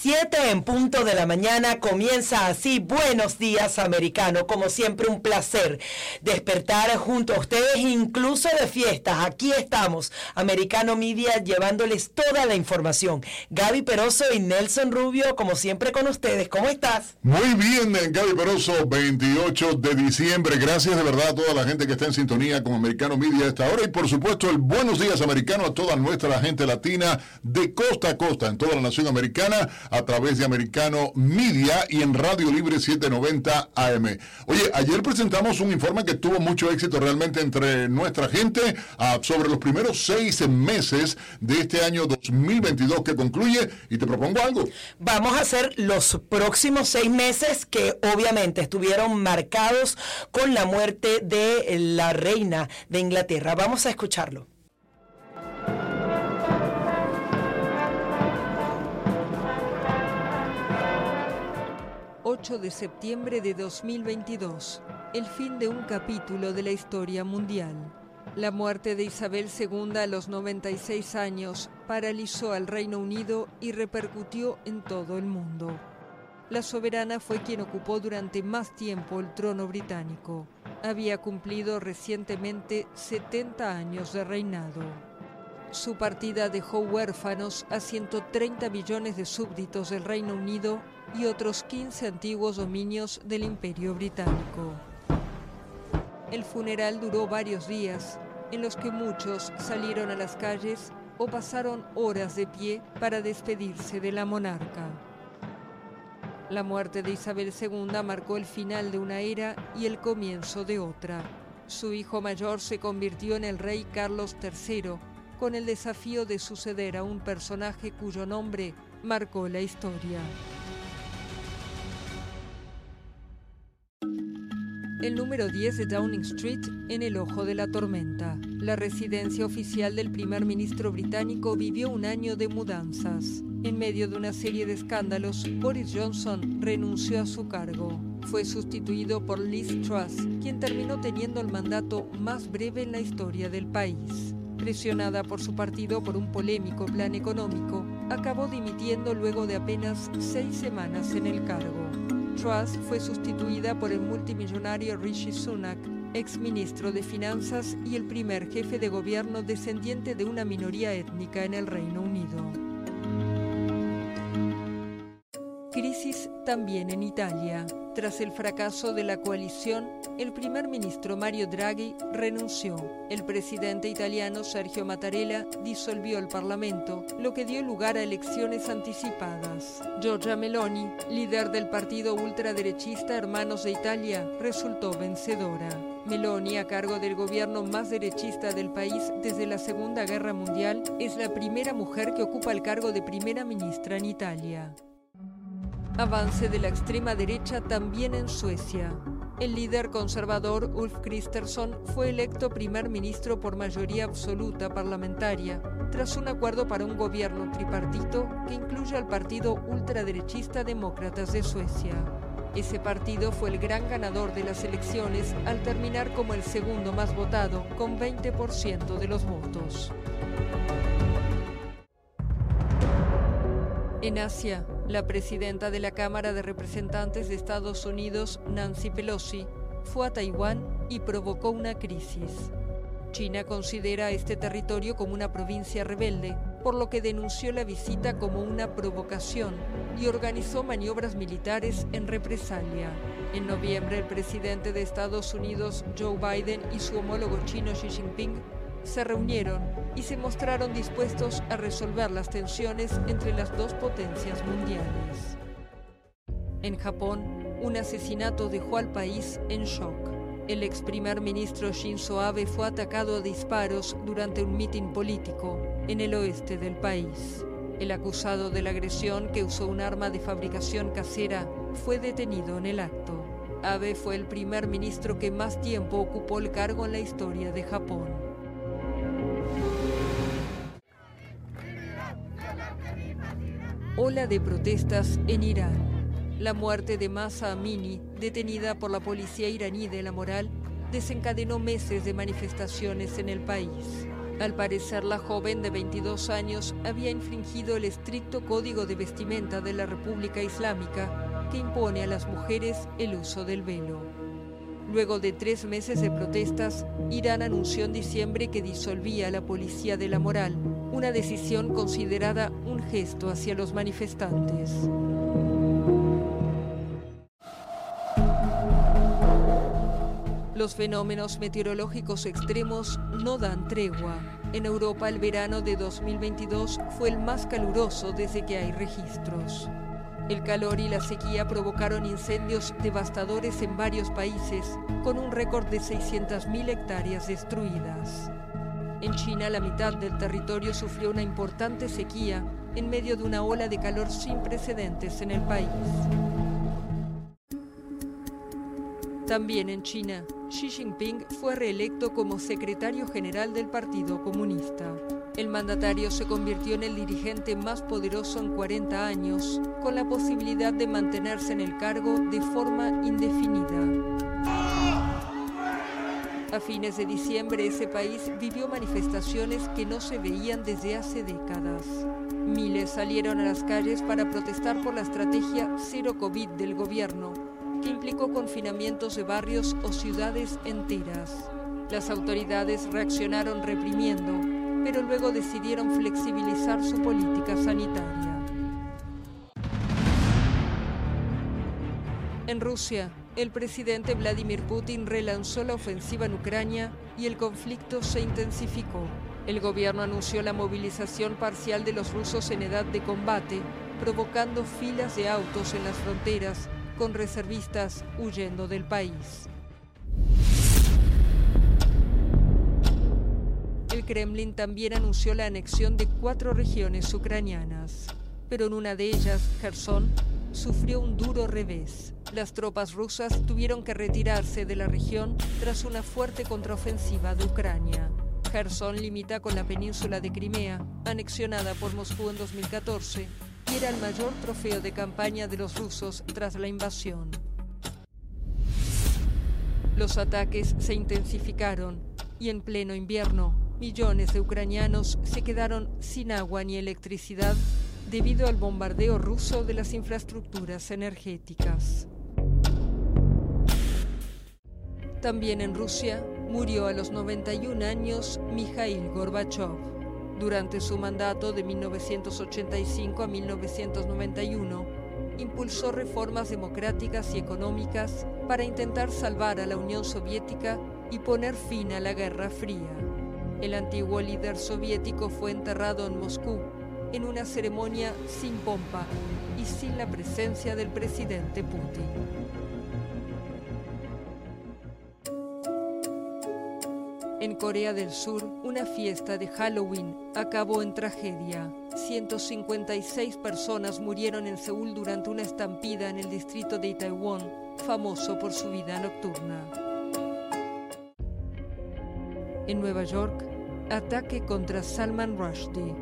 Siete en punto de la mañana comienza así. Buenos días, americano. Como siempre, un placer despertar junto a ustedes, incluso de fiestas. Aquí estamos, Americano Media, llevándoles toda la información. Gaby Peroso y Nelson Rubio, como siempre, con ustedes. ¿Cómo estás? Muy bien, Gaby Peroso, 28 de diciembre. Gracias de verdad a toda la gente que está en sintonía con Americano Media a esta hora. Y por supuesto, el buenos días, americano, a toda nuestra gente latina de costa a costa en toda la nación americana a través de Americano Media y en Radio Libre 790 AM. Oye, ayer presentamos un informe que tuvo mucho éxito realmente entre nuestra gente ah, sobre los primeros seis meses de este año 2022 que concluye y te propongo algo. Vamos a hacer los próximos seis meses que obviamente estuvieron marcados con la muerte de la reina de Inglaterra. Vamos a escucharlo. 8 de septiembre de 2022, el fin de un capítulo de la historia mundial. La muerte de Isabel II a los 96 años paralizó al Reino Unido y repercutió en todo el mundo. La soberana fue quien ocupó durante más tiempo el trono británico. Había cumplido recientemente 70 años de reinado. Su partida dejó huérfanos a 130 millones de súbditos del Reino Unido y otros 15 antiguos dominios del Imperio Británico. El funeral duró varios días, en los que muchos salieron a las calles o pasaron horas de pie para despedirse de la monarca. La muerte de Isabel II marcó el final de una era y el comienzo de otra. Su hijo mayor se convirtió en el rey Carlos III, con el desafío de suceder a un personaje cuyo nombre marcó la historia. El número 10 de Downing Street en el ojo de la tormenta. La residencia oficial del primer ministro británico vivió un año de mudanzas. En medio de una serie de escándalos, Boris Johnson renunció a su cargo. Fue sustituido por Liz Truss, quien terminó teniendo el mandato más breve en la historia del país. Presionada por su partido por un polémico plan económico, acabó dimitiendo luego de apenas seis semanas en el cargo. Truss fue sustituida por el multimillonario Rishi Sunak, ex ministro de Finanzas y el primer jefe de gobierno descendiente de una minoría étnica en el Reino Unido. También en Italia. Tras el fracaso de la coalición, el primer ministro Mario Draghi renunció. El presidente italiano Sergio Mattarella disolvió el Parlamento, lo que dio lugar a elecciones anticipadas. Giorgia Meloni, líder del partido ultraderechista Hermanos de Italia, resultó vencedora. Meloni, a cargo del gobierno más derechista del país desde la Segunda Guerra Mundial, es la primera mujer que ocupa el cargo de primera ministra en Italia. Avance de la extrema derecha también en Suecia. El líder conservador Ulf Kristersson fue electo primer ministro por mayoría absoluta parlamentaria, tras un acuerdo para un gobierno tripartito que incluye al partido ultraderechista Demócratas de Suecia. Ese partido fue el gran ganador de las elecciones al terminar como el segundo más votado, con 20% de los votos. En Asia, la presidenta de la Cámara de Representantes de Estados Unidos, Nancy Pelosi, fue a Taiwán y provocó una crisis. China considera este territorio como una provincia rebelde, por lo que denunció la visita como una provocación y organizó maniobras militares en represalia. En noviembre, el presidente de Estados Unidos, Joe Biden, y su homólogo chino Xi Jinping se reunieron y se mostraron dispuestos a resolver las tensiones entre las dos potencias mundiales. En Japón, un asesinato dejó al país en shock. El ex primer ministro Shinzo Abe fue atacado a disparos durante un mitin político en el oeste del país. El acusado de la agresión, que usó un arma de fabricación casera, fue detenido en el acto. Abe fue el primer ministro que más tiempo ocupó el cargo en la historia de Japón. Ola de protestas en Irán. La muerte de Masa Amini, detenida por la policía iraní de la moral, desencadenó meses de manifestaciones en el país. Al parecer, la joven de 22 años había infringido el estricto código de vestimenta de la República Islámica que impone a las mujeres el uso del velo. Luego de tres meses de protestas, Irán anunció en diciembre que disolvía la Policía de la Moral, una decisión considerada un gesto hacia los manifestantes. Los fenómenos meteorológicos extremos no dan tregua. En Europa el verano de 2022 fue el más caluroso desde que hay registros. El calor y la sequía provocaron incendios devastadores en varios países, con un récord de 600.000 hectáreas destruidas. En China la mitad del territorio sufrió una importante sequía en medio de una ola de calor sin precedentes en el país. También en China, Xi Jinping fue reelecto como secretario general del Partido Comunista. El mandatario se convirtió en el dirigente más poderoso en 40 años, con la posibilidad de mantenerse en el cargo de forma indefinida. A fines de diciembre ese país vivió manifestaciones que no se veían desde hace décadas. Miles salieron a las calles para protestar por la estrategia cero COVID del gobierno que implicó confinamientos de barrios o ciudades enteras. Las autoridades reaccionaron reprimiendo, pero luego decidieron flexibilizar su política sanitaria. En Rusia, el presidente Vladimir Putin relanzó la ofensiva en Ucrania y el conflicto se intensificó. El gobierno anunció la movilización parcial de los rusos en edad de combate, provocando filas de autos en las fronteras con reservistas huyendo del país. El Kremlin también anunció la anexión de cuatro regiones ucranianas, pero en una de ellas, Kherson, sufrió un duro revés. Las tropas rusas tuvieron que retirarse de la región tras una fuerte contraofensiva de Ucrania. Kherson limita con la península de Crimea, anexionada por Moscú en 2014, y era el mayor trofeo de campaña de los rusos tras la invasión. Los ataques se intensificaron y en pleno invierno, millones de ucranianos se quedaron sin agua ni electricidad debido al bombardeo ruso de las infraestructuras energéticas. También en Rusia murió a los 91 años Mikhail Gorbachev. Durante su mandato de 1985 a 1991, impulsó reformas democráticas y económicas para intentar salvar a la Unión Soviética y poner fin a la Guerra Fría. El antiguo líder soviético fue enterrado en Moscú en una ceremonia sin pompa y sin la presencia del presidente Putin. En Corea del Sur, una fiesta de Halloween acabó en tragedia. 156 personas murieron en Seúl durante una estampida en el distrito de Itaewon, famoso por su vida nocturna. En Nueva York, ataque contra Salman Rushdie.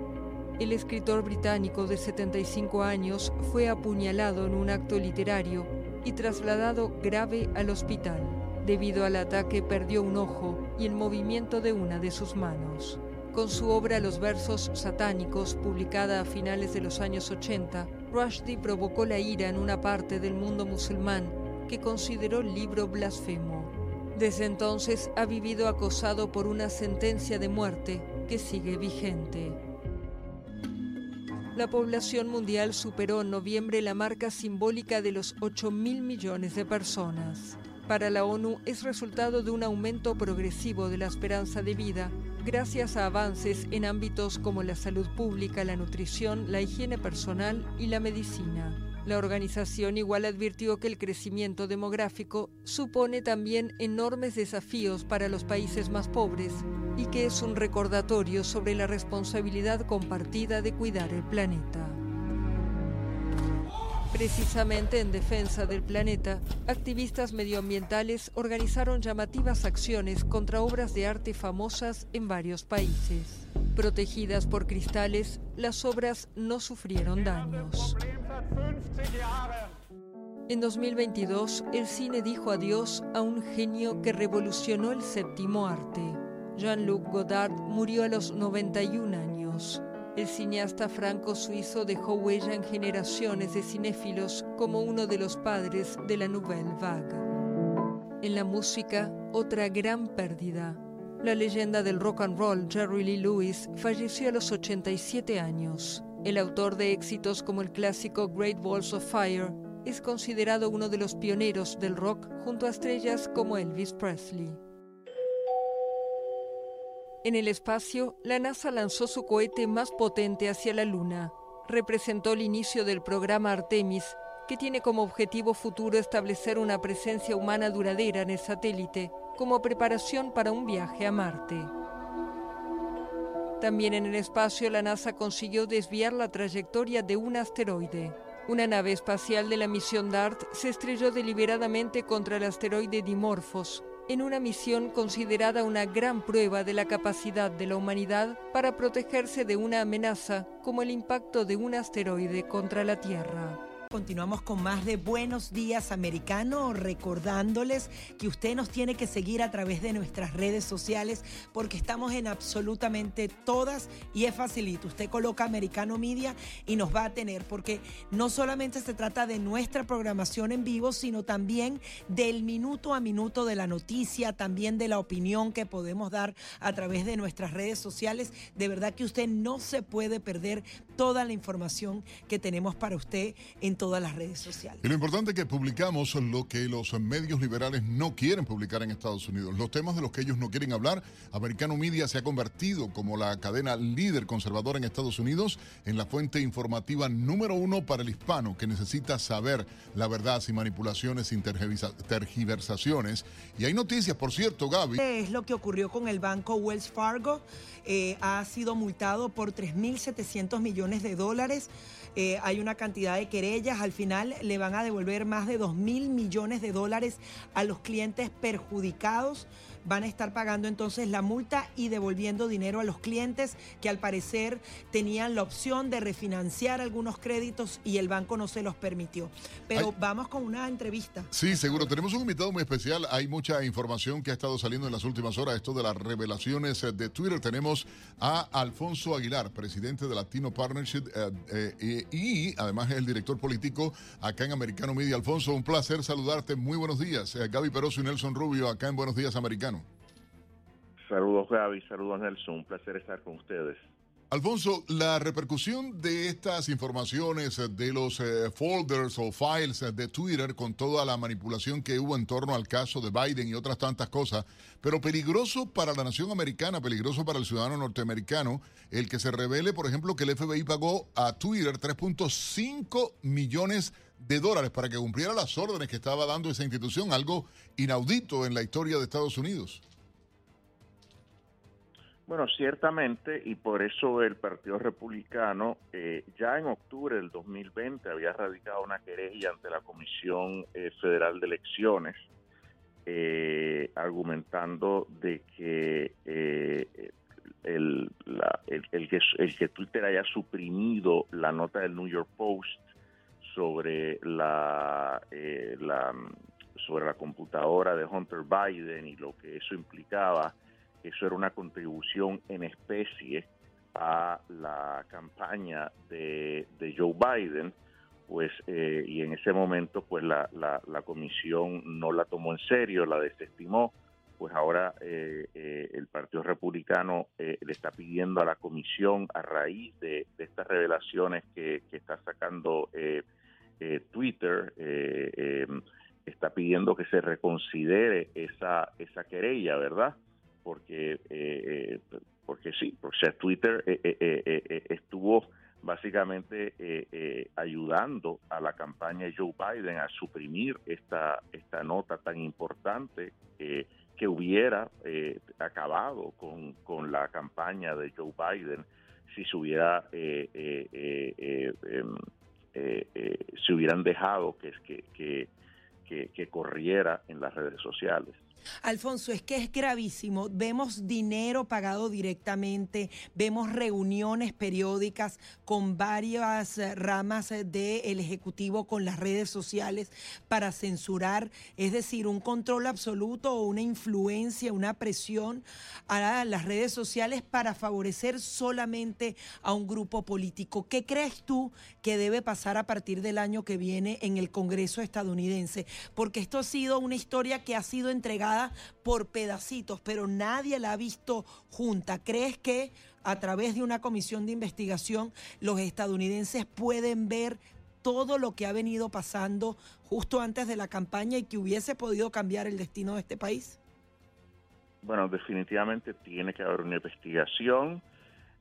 El escritor británico de 75 años fue apuñalado en un acto literario y trasladado grave al hospital. Debido al ataque perdió un ojo y el movimiento de una de sus manos. Con su obra Los versos satánicos, publicada a finales de los años 80, Rushdie provocó la ira en una parte del mundo musulmán que consideró el libro blasfemo. Desde entonces ha vivido acosado por una sentencia de muerte que sigue vigente. La población mundial superó en noviembre la marca simbólica de los 8 mil millones de personas para la ONU es resultado de un aumento progresivo de la esperanza de vida gracias a avances en ámbitos como la salud pública, la nutrición, la higiene personal y la medicina. La organización igual advirtió que el crecimiento demográfico supone también enormes desafíos para los países más pobres y que es un recordatorio sobre la responsabilidad compartida de cuidar el planeta. Precisamente en defensa del planeta, activistas medioambientales organizaron llamativas acciones contra obras de arte famosas en varios países. Protegidas por cristales, las obras no sufrieron daños. En 2022, el cine dijo adiós a un genio que revolucionó el séptimo arte. Jean-Luc Godard murió a los 91 años. El cineasta franco-suizo dejó huella en generaciones de cinéfilos como uno de los padres de la Nouvelle Vague. En la música, otra gran pérdida. La leyenda del rock and roll Jerry Lee Lewis falleció a los 87 años. El autor de éxitos como el clásico Great Balls of Fire es considerado uno de los pioneros del rock junto a estrellas como Elvis Presley. En el espacio, la NASA lanzó su cohete más potente hacia la Luna. Representó el inicio del programa Artemis, que tiene como objetivo futuro establecer una presencia humana duradera en el satélite, como preparación para un viaje a Marte. También en el espacio, la NASA consiguió desviar la trayectoria de un asteroide. Una nave espacial de la misión DART se estrelló deliberadamente contra el asteroide Dimorphos, en una misión considerada una gran prueba de la capacidad de la humanidad para protegerse de una amenaza como el impacto de un asteroide contra la Tierra. Continuamos con más de Buenos Días Americano, recordándoles que usted nos tiene que seguir a través de nuestras redes sociales porque estamos en absolutamente todas y es facilito. Usted coloca Americano Media y nos va a tener porque no solamente se trata de nuestra programación en vivo, sino también del minuto a minuto de la noticia, también de la opinión que podemos dar a través de nuestras redes sociales. De verdad que usted no se puede perder toda la información que tenemos para usted en todas las redes sociales. Y lo importante es que publicamos lo que los medios liberales no quieren publicar en Estados Unidos. Los temas de los que ellos no quieren hablar. Americano Media se ha convertido como la cadena líder conservadora en Estados Unidos en la fuente informativa número uno para el hispano que necesita saber la verdad sin manipulaciones, sin tergiversaciones. Y hay noticias, por cierto, Gaby. Es lo que ocurrió con el banco Wells Fargo. Eh, ha sido multado por 3.700 millones de dólares. Eh, hay una cantidad de querellas. Al final le van a devolver más de 2 mil millones de dólares a los clientes perjudicados van a estar pagando entonces la multa y devolviendo dinero a los clientes que al parecer tenían la opción de refinanciar algunos créditos y el banco no se los permitió. Pero vamos con una entrevista. Sí, seguro. Tenemos un invitado muy especial. Hay mucha información que ha estado saliendo en las últimas horas. Esto de las revelaciones eh, de Twitter. Tenemos a Alfonso Aguilar, presidente de Latino Partnership eh, eh, y además es el director político acá en Americano Media. Alfonso, un placer saludarte. Muy buenos días. Gaby Peroso y Nelson Rubio acá en Buenos Días Americano. Saludos Gaby, saludos Nelson, un placer estar con ustedes. Alfonso, la repercusión de estas informaciones de los eh, folders o files de Twitter con toda la manipulación que hubo en torno al caso de Biden y otras tantas cosas, pero peligroso para la nación americana, peligroso para el ciudadano norteamericano, el que se revele, por ejemplo, que el FBI pagó a Twitter 3.5 millones de dólares para que cumpliera las órdenes que estaba dando esa institución, algo inaudito en la historia de Estados Unidos. Bueno, ciertamente, y por eso el Partido Republicano eh, ya en octubre del 2020 había radicado una querella ante la Comisión eh, Federal de Elecciones, eh, argumentando de que el, que el que Twitter haya suprimido la nota del New York Post sobre la, la sobre la computadora de Hunter Biden y lo que eso implicaba eso era una contribución en especie a la campaña de, Joe Biden, pues eh, y en ese momento pues la, la, comisión no la tomó en serio, la desestimó, pues ahora eh, eh, el Partido Republicano le está pidiendo a la comisión a raíz de, estas revelaciones que, está sacando Twitter, está pidiendo que se reconsidere esa, esa querella, ¿verdad? Porque eh, eh, porque sí, porque Twitter eh, estuvo básicamente ayudando a la campaña de Joe Biden a suprimir esta esta nota tan importante que hubiera acabado con, con, la campaña de Joe Biden si se hubiera em, se hubieran dejado que, que, que, que corriera en las redes sociales. Alfonso, es que es gravísimo. Vemos dinero pagado directamente, vemos reuniones periódicas con varias eh, ramas eh, del Ejecutivo con las redes sociales para censurar, es decir, un control absoluto o una influencia, una presión a las redes sociales para favorecer solamente a un grupo político. ¿Qué crees tú que debe pasar a partir del año que viene en el Congreso estadounidense? Porque esto ha sido una historia que ha sido entregada por pedacitos, pero nadie la ha visto junta. ¿Crees que a través de una comisión de investigación los estadounidenses pueden ver todo lo que ha venido pasando justo antes de la campaña y que hubiese podido cambiar el destino de este país? Bueno, definitivamente tiene que haber una investigación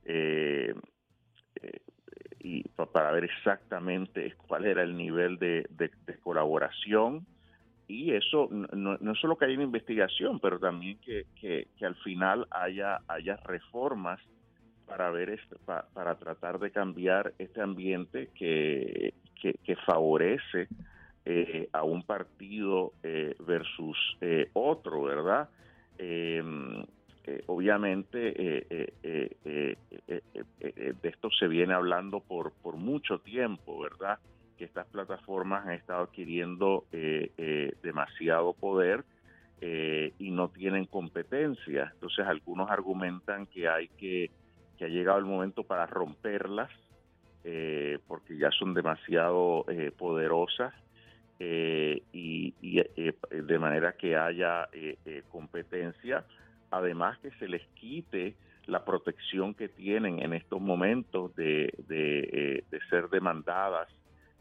eh, eh, y para ver exactamente cuál era el nivel de colaboración y eso no, no solo que haya una investigación, pero también que, que, al final haya, haya reformas para ver este, para tratar de cambiar este ambiente que, que, favorece eh, a un partido eh, versus eh, otro, ¿verdad? Obviamente de esto se viene hablando por, por mucho tiempo, ¿verdad? Que estas plataformas han estado adquiriendo eh, eh, demasiado poder eh, y no tienen competencia. Entonces algunos argumentan que hay que, que ha llegado el momento para romperlas porque ya son demasiado poderosas y, y de manera que haya competencia. Además que se les quite la protección que tienen en estos momentos de, de ser demandadas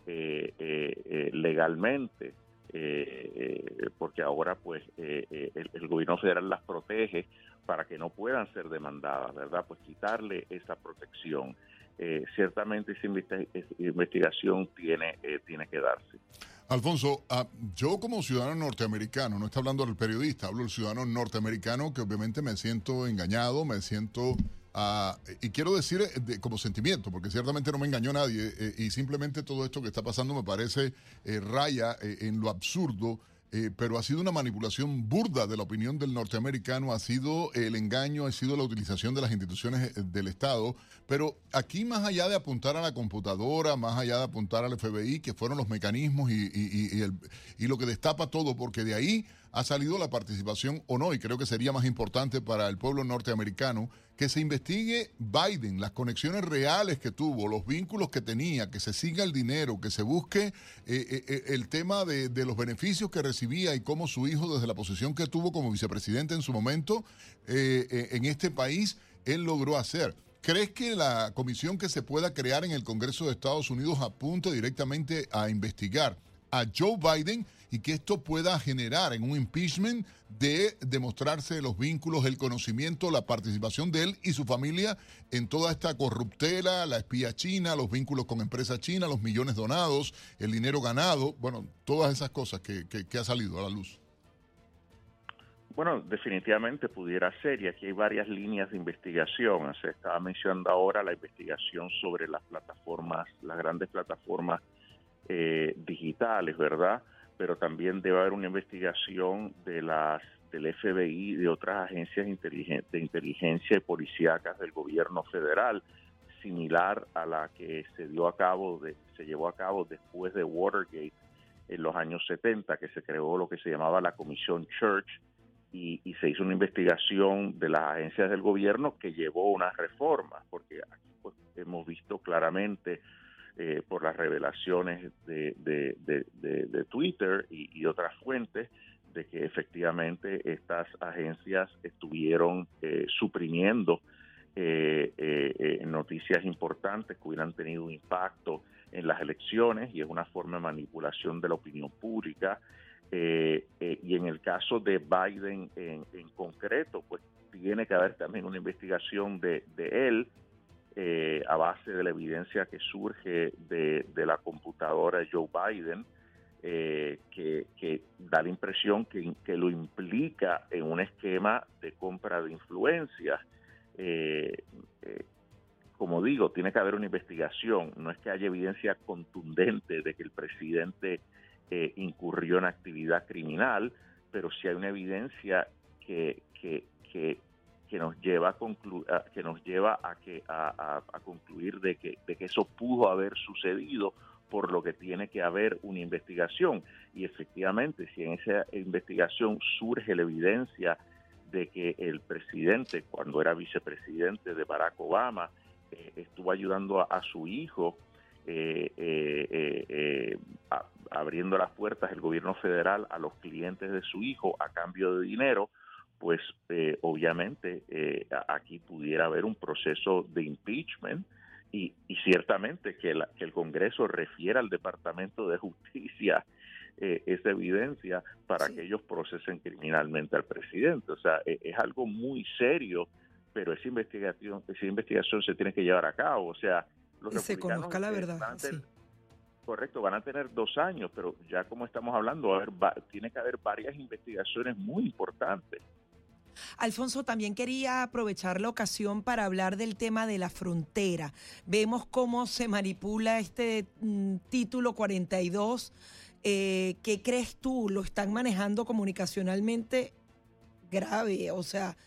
eh, eh, eh, legalmente, porque ahora pues el, gobierno federal las protege para que no puedan ser demandadas, ¿verdad? Pues quitarle esa protección. ciertamente esa investigación tiene, tiene que darse. Alfonso, ah, yo como ciudadano norteamericano, no está hablando del periodista, hablo del ciudadano norteamericano que obviamente me siento engañado, me siento Ah, y quiero decir eh, como sentimiento, porque ciertamente no me engañó nadie, eh, y simplemente todo esto que está pasando me parece eh, raya en lo absurdo pero ha sido una manipulación burda de la opinión del norteamericano, ha sido el engaño, ha sido la utilización de las instituciones del Estado, pero aquí más allá de apuntar a la computadora, más allá de apuntar al FBI, que fueron los mecanismos y, y lo que destapa todo, porque de ahí ha salido la participación o no, y creo que sería más importante para el pueblo norteamericano que se investigue Biden, las conexiones reales que tuvo, los vínculos que tenía, que se siga el dinero, que se busque eh, el tema de, de los beneficios que recibió y cómo su hijo, desde la posición que tuvo como vicepresidente en su momento eh, eh, en este país, él logró hacer. ¿Crees que la comisión que se pueda crear en el Congreso de Estados Unidos apunte directamente a investigar a Joe Biden y que esto pueda generar en un impeachment de demostrarse los vínculos, el conocimiento, la participación de él y su familia en toda esta corruptela, la espía china, los vínculos con empresas chinas, los millones donados, el dinero ganado, bueno, todas esas cosas que, que, ha salido a la luz. Bueno, definitivamente pudiera ser, y aquí hay varias líneas de investigación. Se estaba mencionando ahora la investigación sobre las plataformas, las grandes plataformas eh, digitales, ¿verdad? Pero también debe haber una investigación de las del FBI de otras agencias de inteligencia y policíacas del gobierno federal, similar a la que se dio a cabo, de, se llevó a cabo después de Watergate en los años 70, que se creó lo que se llamaba la Comisión Church y, y se hizo una investigación de las agencias del gobierno que llevó unas reformas, porque aquí pues, hemos visto claramente eh, por las revelaciones de, de, Twitter y, otras fuentes de que efectivamente estas agencias estuvieron eh, suprimiendo eh, noticias importantes que hubieran tenido un impacto en las elecciones y es una forma de manipulación de la opinión pública. y en el caso de Biden en, en, concreto, pues tiene que haber también una investigación de, de él eh, a base de la evidencia que surge de, la computadora Joe Biden, eh, que, da la impresión que, lo implica en un esquema de compra de influencias. Eh, como digo, tiene que haber una investigación, no es que haya evidencia contundente de que el presidente incurrió en actividad criminal, pero sí hay una evidencia que, que, que, nos lleva a que nos lleva a que a, concluir de que, de que eso pudo haber sucedido por lo que tiene que haber una investigación. Y efectivamente si en esa investigación surge la evidencia de que el presidente cuando era vicepresidente de Barack Obama eh, estuvo ayudando a, su hijo eh, eh, abriendo las puertas del gobierno federal a los clientes de su hijo a cambio de dinero, pues obviamente aquí pudiera haber un proceso de impeachment y, ciertamente que, el Congreso refiera al Departamento de Justicia esa evidencia para que ellos procesen criminalmente al presidente. O sea, es algo muy serio pero esa investigación, esa investigación se tiene que llevar a cabo. O sea, los que se conozca la verdad. Correcto, van a tener dos años, pero ya como estamos hablando, a ver, tiene que haber varias investigaciones muy importantes. Alfonso, también quería aprovechar la ocasión para hablar del tema de la frontera. Vemos cómo se manipula este mm, título 42. Eh, ¿Qué crees tú? ¿Lo están manejando comunicacionalmente grave? O sea,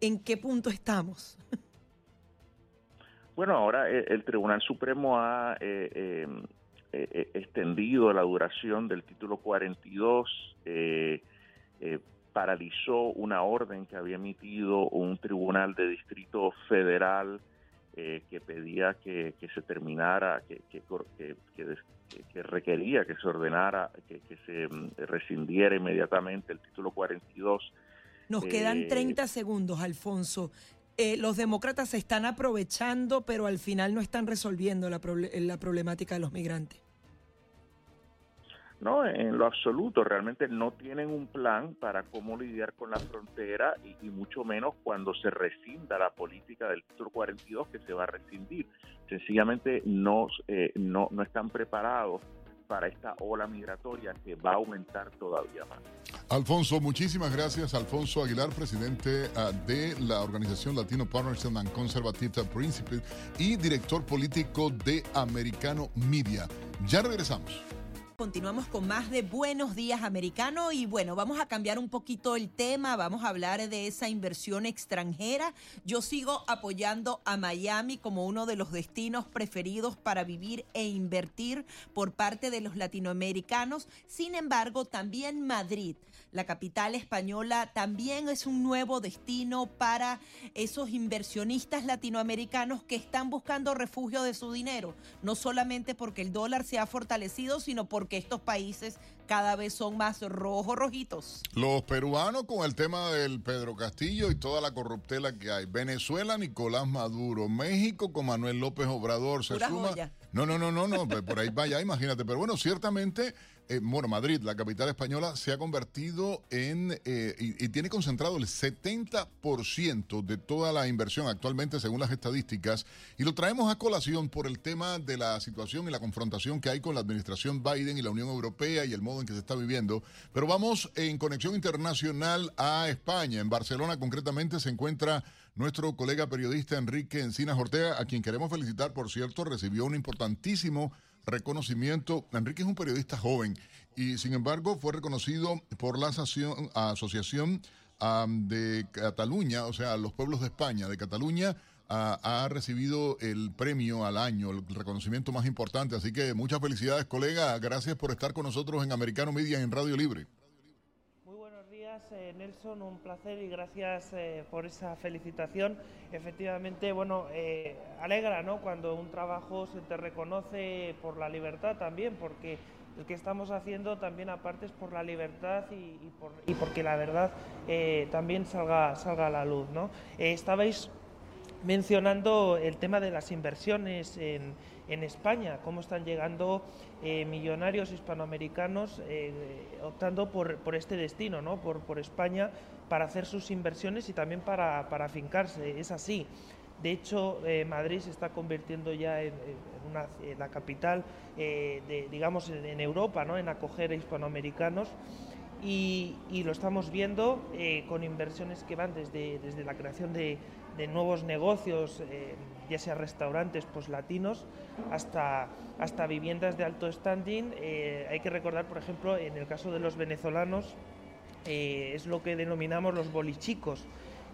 ¿en qué punto estamos? Bueno, ahora eh, el Tribunal Supremo ha eh, eh, extendido la duración del título 42, paralizó una orden que había emitido un tribunal de distrito federal que pedía que, se terminara, que, que, requería que se ordenara, que, se mm, rescindiera inmediatamente el título 42 nos quedan 30 eh, segundos, Alfonso. Eh, los demócratas se están aprovechando, pero al final no están resolviendo la, la problemática de los migrantes. No, en lo absoluto, realmente no tienen un plan para cómo lidiar con la frontera y, mucho menos cuando se rescinda la política del título 42 que se va a rescindir. Sencillamente no, eh, no, no están preparados para esta ola migratoria que va a aumentar todavía más. Alfonso, muchísimas gracias. Alfonso Aguilar, presidente ah, de la organización Latino Partnership and Conservative Principles y director político de Americano Media. Ya regresamos. Continuamos con más de Buenos Días Americano y bueno, vamos a cambiar un poquito el tema, vamos a hablar de esa inversión extranjera. Yo sigo apoyando a Miami como uno de los destinos preferidos para vivir e invertir por parte de los latinoamericanos. Sin embargo, también Madrid la capital española también es un nuevo destino para esos inversionistas latinoamericanos que están buscando refugio de su dinero, no solamente porque el dólar se ha fortalecido, sino porque estos países cada vez son más rojos rojitos. Los peruanos con el tema del Pedro Castillo y toda la corruptela que hay. Venezuela, Nicolás Maduro. México con Manuel López Obrador. Se suma. No, no, no, no, no, por ahí vaya, imagínate. Pero bueno, ciertamente eh, bueno, Madrid, la capital española, se ha convertido en eh, y, tiene concentrado el 70% de toda la inversión actualmente, según las estadísticas, y lo traemos a colación por el tema de la situación y la confrontación que hay con la administración Biden y la Unión Europea y el modo en que se está viviendo. Pero vamos en conexión internacional a España. En Barcelona, concretamente, se encuentra nuestro colega periodista Enrique Encinas Ortega, a quien queremos felicitar, por cierto, recibió un importantísimo reconocimiento. Enrique es un periodista joven y sin embargo fue reconocido por la Asociación de Cataluña, o sea, los pueblos de España, de Cataluña, ha recibido el premio al año, el reconocimiento más importante. Así que muchas felicidades, colega. Gracias por estar con nosotros en Americano Media en Radio Libre. Eh, Nelson, un placer y gracias eh, por esa felicitación. Efectivamente, bueno, eh, alegra, ¿no? Cuando un trabajo se te reconoce por la libertad también, porque el que estamos haciendo también aparte es por la libertad y, porque la verdad también salga, salga a la luz, ¿no? estabais mencionando el tema de las inversiones en, en España, cómo están llegando eh, millonarios hispanoamericanos eh, optando por, por, este destino, ¿no? por, por, España, para hacer sus inversiones y también para, para afincarse. Es así. De hecho, eh, Madrid se está convirtiendo ya en, una, la capital, de, digamos, en, Europa, ¿no? en acoger a hispanoamericanos. Y, y, lo estamos viendo con inversiones que van desde, desde la creación de, de nuevos negocios, eh, ya sea restaurantes pues latinos, hasta, hasta viviendas de alto standing. Eh, hay que recordar, por ejemplo, en el caso de los venezolanos, es lo que denominamos los bolichicos,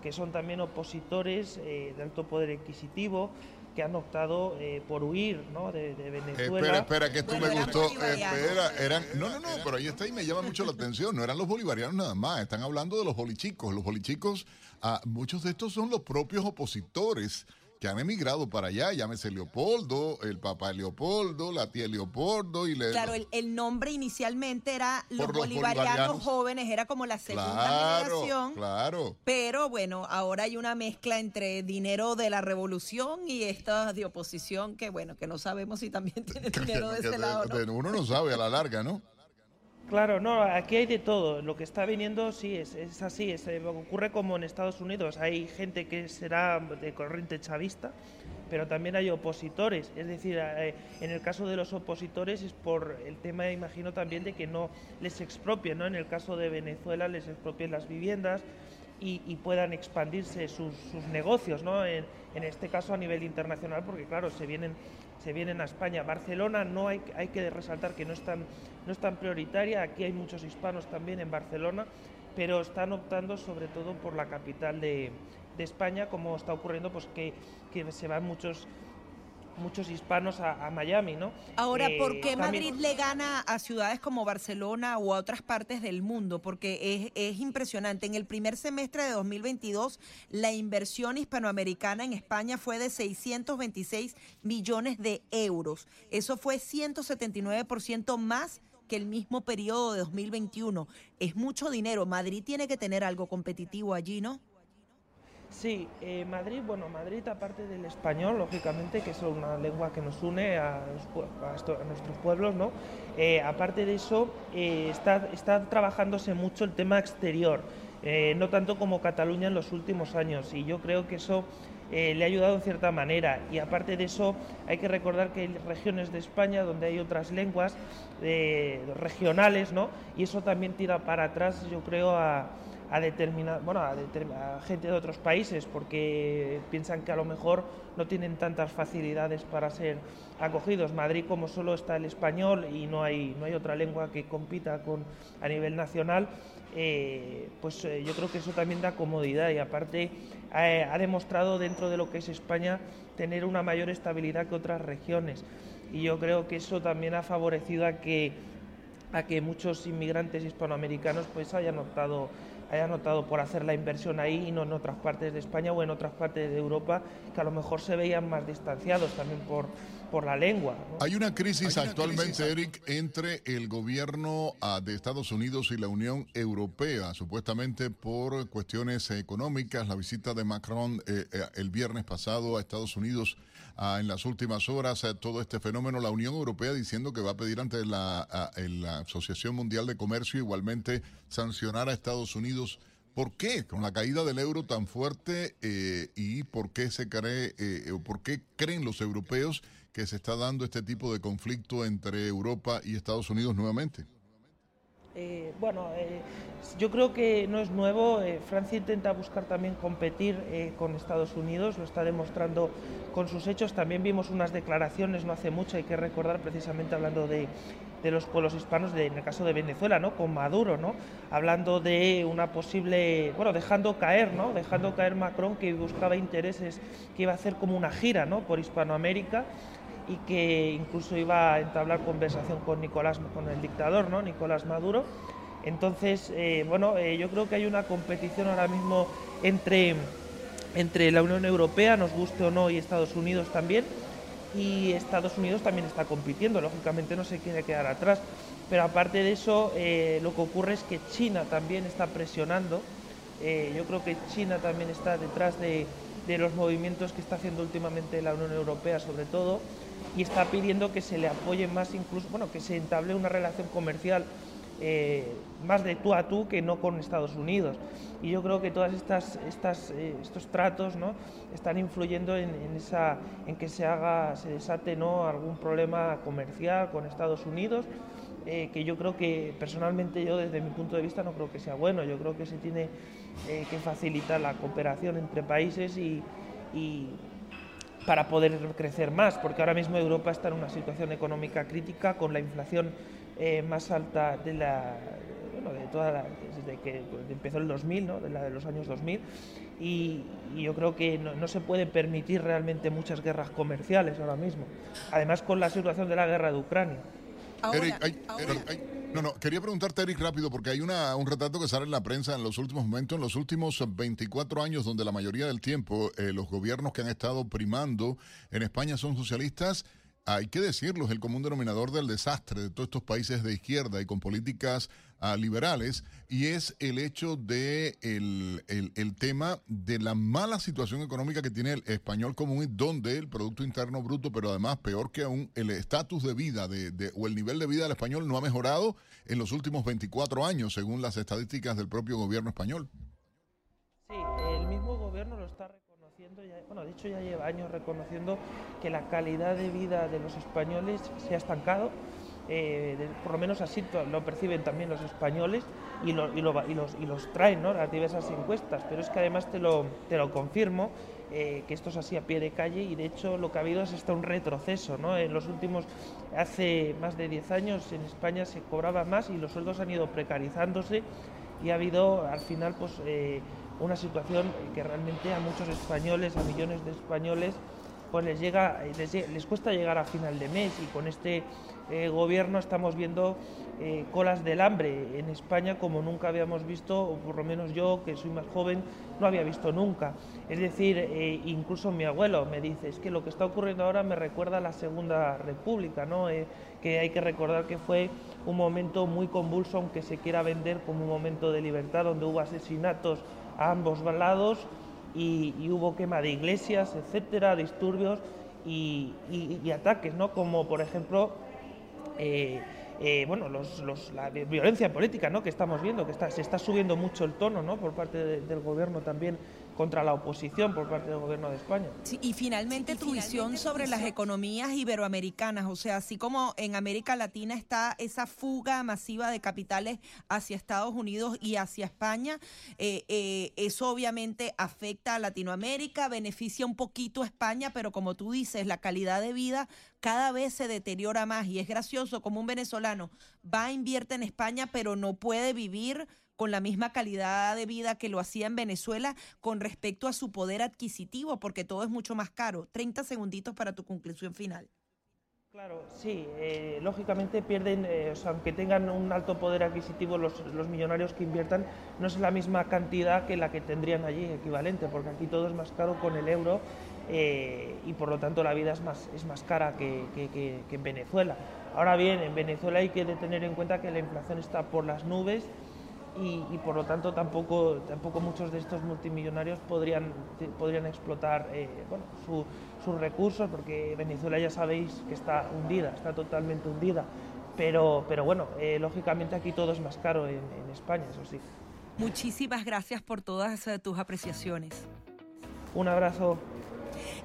que son también opositores de alto poder adquisitivo, que han optado eh, por huir ¿no? de, Venezuela. Espera, espera, que esto me gustó. Espera, eran, no, no, no, pero ahí está y me llama mucho la atención. No eran los bolivarianos nada más, están hablando de los bolichicos. Los bolichicos, ah, muchos de estos son los propios opositores que han emigrado para allá, llámese Leopoldo, el papá Leopoldo, la tía Leopoldo y le... Claro, el, nombre inicialmente era los, bolivarianos, jóvenes, era como la segunda generación. Claro. Pero bueno, ahora hay una mezcla entre dinero de la revolución y esta de oposición que bueno, que no sabemos si también tiene dinero de ese lado. Uno no sabe a la larga, ¿no? Claro, no, aquí hay de todo. Lo que está viniendo sí es, así, es, eh, ocurre como en Estados Unidos. Hay gente que será de corriente chavista, pero también hay opositores. Es decir, eh, en el caso de los opositores es por el tema, imagino también, de que no les expropien, ¿no? En el caso de Venezuela les expropien las viviendas y, puedan expandirse sus, negocios, ¿no? En este caso a nivel internacional, porque claro, se vienen se vienen a España. Barcelona no hay, hay que resaltar que no es, tan, no es tan prioritaria, aquí hay muchos hispanos también en Barcelona, pero están optando sobre todo por la capital de, de España, como está ocurriendo pues que, que se van muchos muchos hispanos a, Miami, ¿no? Ahora, ¿por eh, qué Madrid le gana a ciudades como Barcelona o a otras partes del mundo? Porque es, impresionante. En el primer semestre de 2022, la inversión hispanoamericana en España fue de 626 millones de euros. Eso fue 179% más que el mismo periodo de 2021. Es mucho dinero. Madrid tiene que tener algo competitivo allí, ¿no? Sí, eh, Madrid, bueno, Madrid aparte del español, lógicamente, que es una lengua que nos une a, nuestros pueblos, ¿no? Eh, aparte de eso, eh, está, está trabajándose mucho el tema exterior, no tanto como Cataluña en los últimos años, y yo creo que eso le ha ayudado en cierta manera. Y aparte de eso, hay que recordar que hay regiones de España donde hay otras lenguas regionales, ¿no? Y eso también tira para atrás, yo creo, a a determinar, bueno, a, gente de otros países porque piensan que a lo mejor no tienen tantas facilidades para ser acogidos. Madrid, como solo está el español y no hay, no hay otra lengua que compita con, a nivel nacional, eh, pues eh, yo creo que eso también da comodidad y aparte eh, ha demostrado dentro de lo que es España tener una mayor estabilidad que otras regiones y yo creo que eso también ha favorecido a que a que muchos inmigrantes hispanoamericanos pues hayan optado haya notado por hacer la inversión ahí y no en otras partes de España o en otras partes de Europa que a lo mejor se veían más distanciados también por, por la lengua. Hay una crisis actualmente, Eric, entre el gobierno ah, de Estados Unidos y la Unión Europea, supuestamente por cuestiones económicas. La visita de Macron eh, eh, el viernes pasado a Estados Unidos ah, en las últimas horas, eh, todo este fenómeno, la Unión Europea diciendo que va a pedir ante la, ah, la Asociación Mundial de Comercio igualmente sancionar a Estados Unidos. ¿Por qué? Con la caída del euro tan fuerte eh, y por qué se cree eh, por qué creen los europeos que se está dando este tipo de conflicto entre Europa y Estados Unidos nuevamente. Eh, bueno, yo creo que no es nuevo. Francia intenta buscar también competir con Estados Unidos, lo está demostrando con sus hechos. También vimos unas declaraciones no hace mucho, hay que recordar precisamente hablando de, de los pueblos hispanos, en el caso de Venezuela, ¿no? Con Maduro, ¿no? Hablando de una posible, bueno, dejando caer, ¿no? Dejando caer Macron que buscaba intereses, que iba a hacer como una gira, ¿no? Por Hispanoamérica y que incluso iba a entablar conversación con Nicolás, con el dictador, ¿no? Nicolás Maduro. Entonces, eh, bueno, eh, yo creo que hay una competición ahora mismo entre, entre la Unión Europea, nos guste o no, y Estados Unidos también y Estados Unidos también está compitiendo, lógicamente no se quiere quedar atrás, pero aparte de eso eh, lo que ocurre es que China también está presionando, yo creo que China también está detrás de, los movimientos que está haciendo últimamente la Unión Europea sobre todo y está pidiendo que se le apoye más incluso, bueno, que se entable una relación comercial eh, más de tú a tú que no con Estados Unidos. Y yo creo que todas estas, eh, estos tratos ¿no? están influyendo en, esa, en que se haga, se desate ¿no? algún problema comercial con Estados Unidos. Eh, que yo creo que personalmente yo desde mi punto de vista no creo que sea bueno, yo creo que se tiene que facilitar la cooperación entre países y, para poder crecer más, porque ahora mismo Europa está en una situación económica crítica con la inflación eh, más alta de la, bueno, de toda desde que empezó el 2000, ¿no? de la de los años 2000, y, yo creo que no, se puede permitir realmente muchas guerras comerciales ahora mismo. Además, con la situación de la guerra de Ucrania. No, no, quería preguntarte, Eric, rápido, porque hay una, un retrato que sale en la prensa en los últimos momentos, en los últimos 24 años, donde la mayoría del tiempo eh, los gobiernos que han estado primando en España son socialistas hay que decirlo, es el común denominador del desastre de todos estos países de izquierda y con políticas ah, liberales, y es el hecho de tema de la mala situación económica que tiene el español común, donde el Producto Interno Bruto, pero además peor que aún, el estatus de vida de, o el nivel de vida del español no ha mejorado en los últimos 24 años, según las estadísticas del propio gobierno español. Sí, el mismo gobierno lo está bueno, de hecho ya lleva años reconociendo que la calidad de vida de los españoles se ha estancado, eh, por lo menos así lo perciben también los españoles y, los, y los, traen ¿no? las diversas encuestas, pero es que además te lo, confirmo, eh, que esto es así a pie de calle y de hecho lo que ha habido es hasta un retroceso. ¿no? En los últimos, hace más de 10 años en España se cobraba más y los sueldos han ido precarizándose y ha habido al final pues... Eh, una situación que realmente a muchos españoles, a millones de españoles, pues les, llega, les, cuesta llegar a final de mes y con este eh, gobierno estamos viendo eh, colas del hambre en España como nunca habíamos visto, o por lo menos yo, que soy más joven, no había visto nunca. Es decir, eh, incluso mi abuelo me dice, es que lo que está ocurriendo ahora me recuerda a la Segunda República, ¿no? que hay que recordar que fue un momento muy convulso, aunque se quiera vender como un momento de libertad, donde hubo asesinatos a ambos lados y, hubo quema de iglesias, etcétera, disturbios y, ataques, ¿no? Como por ejemplo eh, eh, bueno, la violencia política ¿no? que estamos viendo, que se está subiendo mucho el tono ¿no? por parte del gobierno también contra la oposición por parte del gobierno de España. y finalmente tu visión sobre las economías iberoamericanas, o sea, así como en América Latina está esa fuga masiva de capitales hacia Estados Unidos y hacia España, eh, eh, eso obviamente afecta a Latinoamérica, beneficia un poquito a España, pero como tú dices, la calidad de vida cada vez se deteriora más y es gracioso como un venezolano va, invierte en España, pero no puede vivir con la misma calidad de vida que lo hacía en Venezuela con respecto a su poder adquisitivo, porque todo es mucho más caro. 30 segunditos para tu conclusión final. Claro, sí, eh, lógicamente pierden, eh, aunque tengan un alto poder adquisitivo, los, millonarios que inviertan, no es la misma cantidad que la que tendrían allí equivalente, porque aquí todo es más caro con el euro eh, y por lo tanto la vida es más, es más cara que, que en Venezuela. Ahora bien, en Venezuela hay que tener en cuenta que la inflación está por las nubes y, por lo tanto tampoco, tampoco muchos de estos multimillonarios podrían, podrían explotar eh, bueno, sus recursos porque Venezuela ya sabéis que está hundida, está totalmente hundida. Pero, pero bueno, eh, lógicamente aquí todo es más caro en, en, España, eso sí. Muchísimas gracias por todas eh, tus apreciaciones. Un abrazo.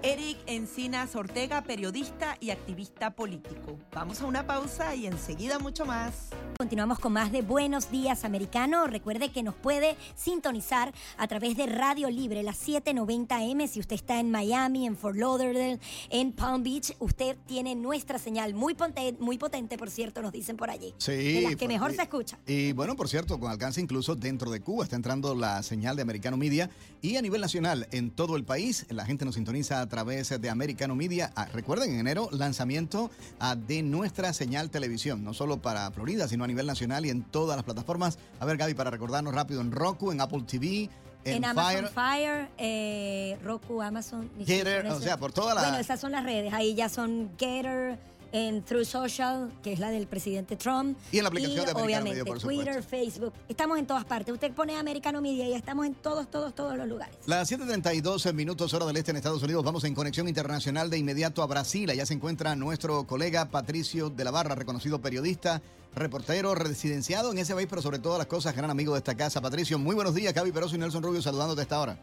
Eric Encinas Ortega, periodista y activista político. Vamos a una pausa y enseguida mucho más. Continuamos con más de Buenos Días Americano. Recuerde que nos puede sintonizar a través de Radio Libre, las 790M. Si usted está en Miami, en Fort Lauderdale, en Palm Beach, usted tiene nuestra señal muy potente, muy potente por cierto, nos dicen por allí. Sí. De las que mejor se escucha. Y bueno, por cierto, con alcance incluso dentro de Cuba está entrando la señal de Americano Media y a nivel nacional en todo el país. La gente nos sintoniza a través de Americano Media. Ah, recuerden, en enero, lanzamiento ah, de nuestra señal televisión, no solo para Florida, sino a nivel nacional y en todas las plataformas. A ver, Gaby, para recordarnos rápido, en Roku, en Apple TV, en, Amazon Fire, eh, Roku, Amazon. Gator, o sea, por todas las... Bueno, esas son las redes. Ahí ya son Gator, en True Social, que es la del presidente Trump. Y en la aplicación de Americano obviamente, Media, por Twitter, Facebook. Estamos en todas partes. Usted pone Americano Media y estamos en todos, todos, todos los lugares. Las 7.32 minutos hora del este en Estados Unidos. Vamos en conexión internacional de inmediato a Brasil. Allá se encuentra nuestro colega Patricio de la Barra, reconocido periodista, reportero, residenciado en ese país, pero sobre todas las cosas, gran amigo de esta casa. Patricio, muy buenos días. Gaby Peroso y Nelson Rubio saludándote a esta hora.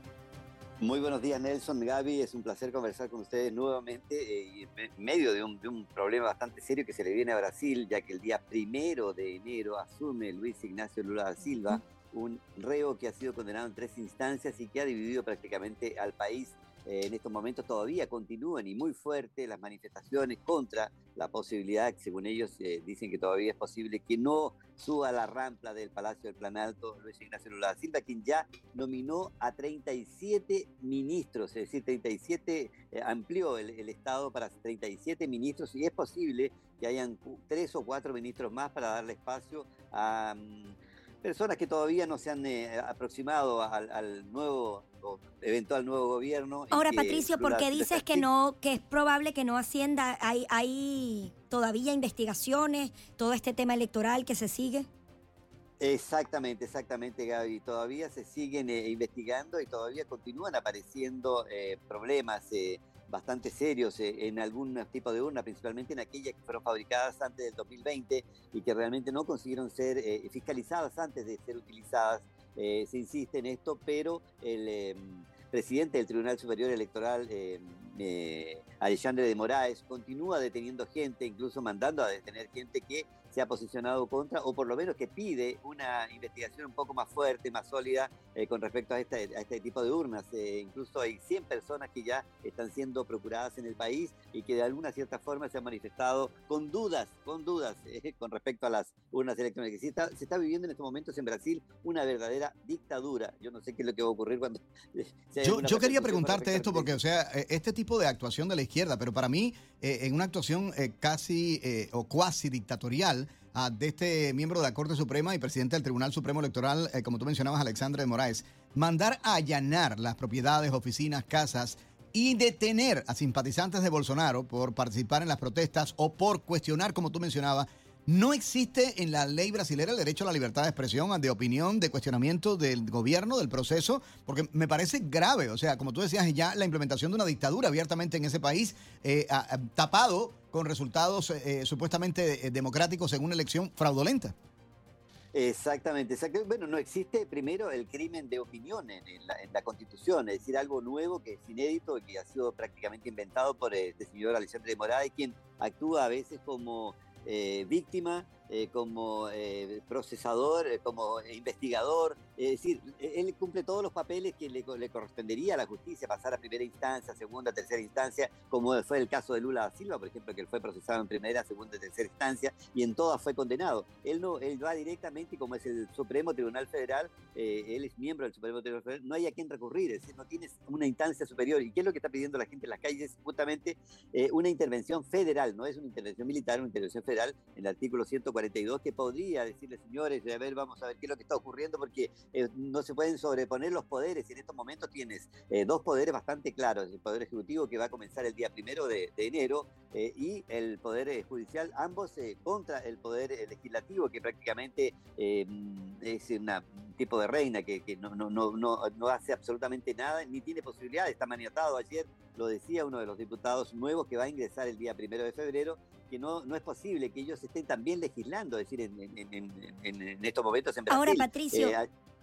Muy buenos días, Nelson, Gaby. Es un placer conversar con ustedes nuevamente eh, y en medio de un, problema bastante serio que se le viene a Brasil, ya que el día primero de enero asume Luis Ignacio Lula da Silva, un reo que ha sido condenado en tres instancias y que ha dividido prácticamente al país eh, en estos momentos todavía continúan y muy fuertes las manifestaciones contra la posibilidad, según ellos eh, dicen que todavía es posible que no suba la rampa del Palacio del Planalto Luis Ignacio Lula da Silva, quien ya nominó a 37 ministros, es decir, 37, eh, amplió el, Estado para 37 ministros y es posible que hayan tres o cuatro ministros más para darle espacio a... Mm, personas que todavía no se han eh, aproximado al, nuevo eventual nuevo gobierno. Ahora, Patricio, ¿por qué dices que no, que es probable que no ascienda? ¿Hay, hay todavía investigaciones, todo este tema electoral que se sigue? Exactamente, exactamente, Gaby. Todavía se siguen eh, investigando y todavía continúan apareciendo eh, problemas bastante serios eh, en algún tipo de urna, principalmente en aquellas que fueron fabricadas antes del 2020 y que realmente no consiguieron ser eh, fiscalizadas antes de ser utilizadas. Eh, se insiste en esto, pero el em, presidente del Tribunal Superior Electoral, em, Alexandre de Moraes, continúa deteniendo gente, incluso mandando a detener gente que se ha posicionado contra, o por lo menos que pide una investigación un poco más fuerte, más sólida eh, con respecto a este, a este tipo de urnas. Eh, incluso hay 100 personas que ya están siendo procuradas en el país y que de alguna cierta forma se han manifestado con dudas, con dudas eh, con respecto a las urnas electrónicas. Se está, se está viviendo en estos momentos en Brasil una verdadera dictadura. Yo no sé qué es lo que va a ocurrir cuando... yo, yo quería preguntarte esto porque, o sea, este tipo de actuación de la izquierda, pero para mí, en una actuación casi o cuasi dictatorial, de este miembro de la Corte Suprema y presidente del Tribunal Supremo Electoral, eh, como tú mencionabas, Alexandre de Moraes, mandar a allanar las propiedades, oficinas, casas y detener a simpatizantes de Bolsonaro por participar en las protestas o por cuestionar, como tú mencionabas, no existe en la ley brasileña el derecho a la libertad de expresión, de opinión, de cuestionamiento del gobierno, del proceso, porque me parece grave. O sea, como tú decías, ya la implementación de una dictadura abiertamente en ese país, eh, tapado con resultados eh, supuestamente eh, democráticos en una elección fraudulenta. Exactamente. Bueno, no existe primero el crimen de opinión en, la, Constitución, es decir, algo nuevo que es inédito y que ha sido prácticamente inventado por este señor Alexandre de Moraes, quien actúa a veces como víctima, eh, como eh, procesador, como investigador. Es decir, él cumple todos los papeles que le, correspondería a la justicia, pasar a primera instancia, segunda, tercera instancia, como fue el caso de Lula da Silva, por ejemplo, que él fue procesado en primera, segunda y tercera instancia, y en todas fue condenado. Él no, él va directamente, como es el Supremo Tribunal Federal, él es miembro del Supremo Tribunal Federal, no hay a quien recurrir, es decir, no tienes una instancia superior. ¿Y qué es lo que está pidiendo la gente en las calles? Justamente una intervención federal, no es una intervención militar, una intervención federal en el artículo 142 que podría decirle, señores, a ver, vamos a ver qué es lo que está ocurriendo porque eh, no se pueden sobreponer los poderes. Y en estos momentos tienes eh, dos poderes bastante claros, el Poder Ejecutivo que va a comenzar el día primero de, enero eh, y el Poder Judicial, ambos contra el Poder Legislativo que prácticamente es un tipo de reina que, no, no, hace absolutamente nada ni tiene posibilidad, está maniatado. Ayer, lo decía uno de los diputados nuevos que va a ingresar el día primero de febrero que no, no es posible que ellos estén también legislando, es decir, en, estos momentos en Brasil. Ahora, Patricio,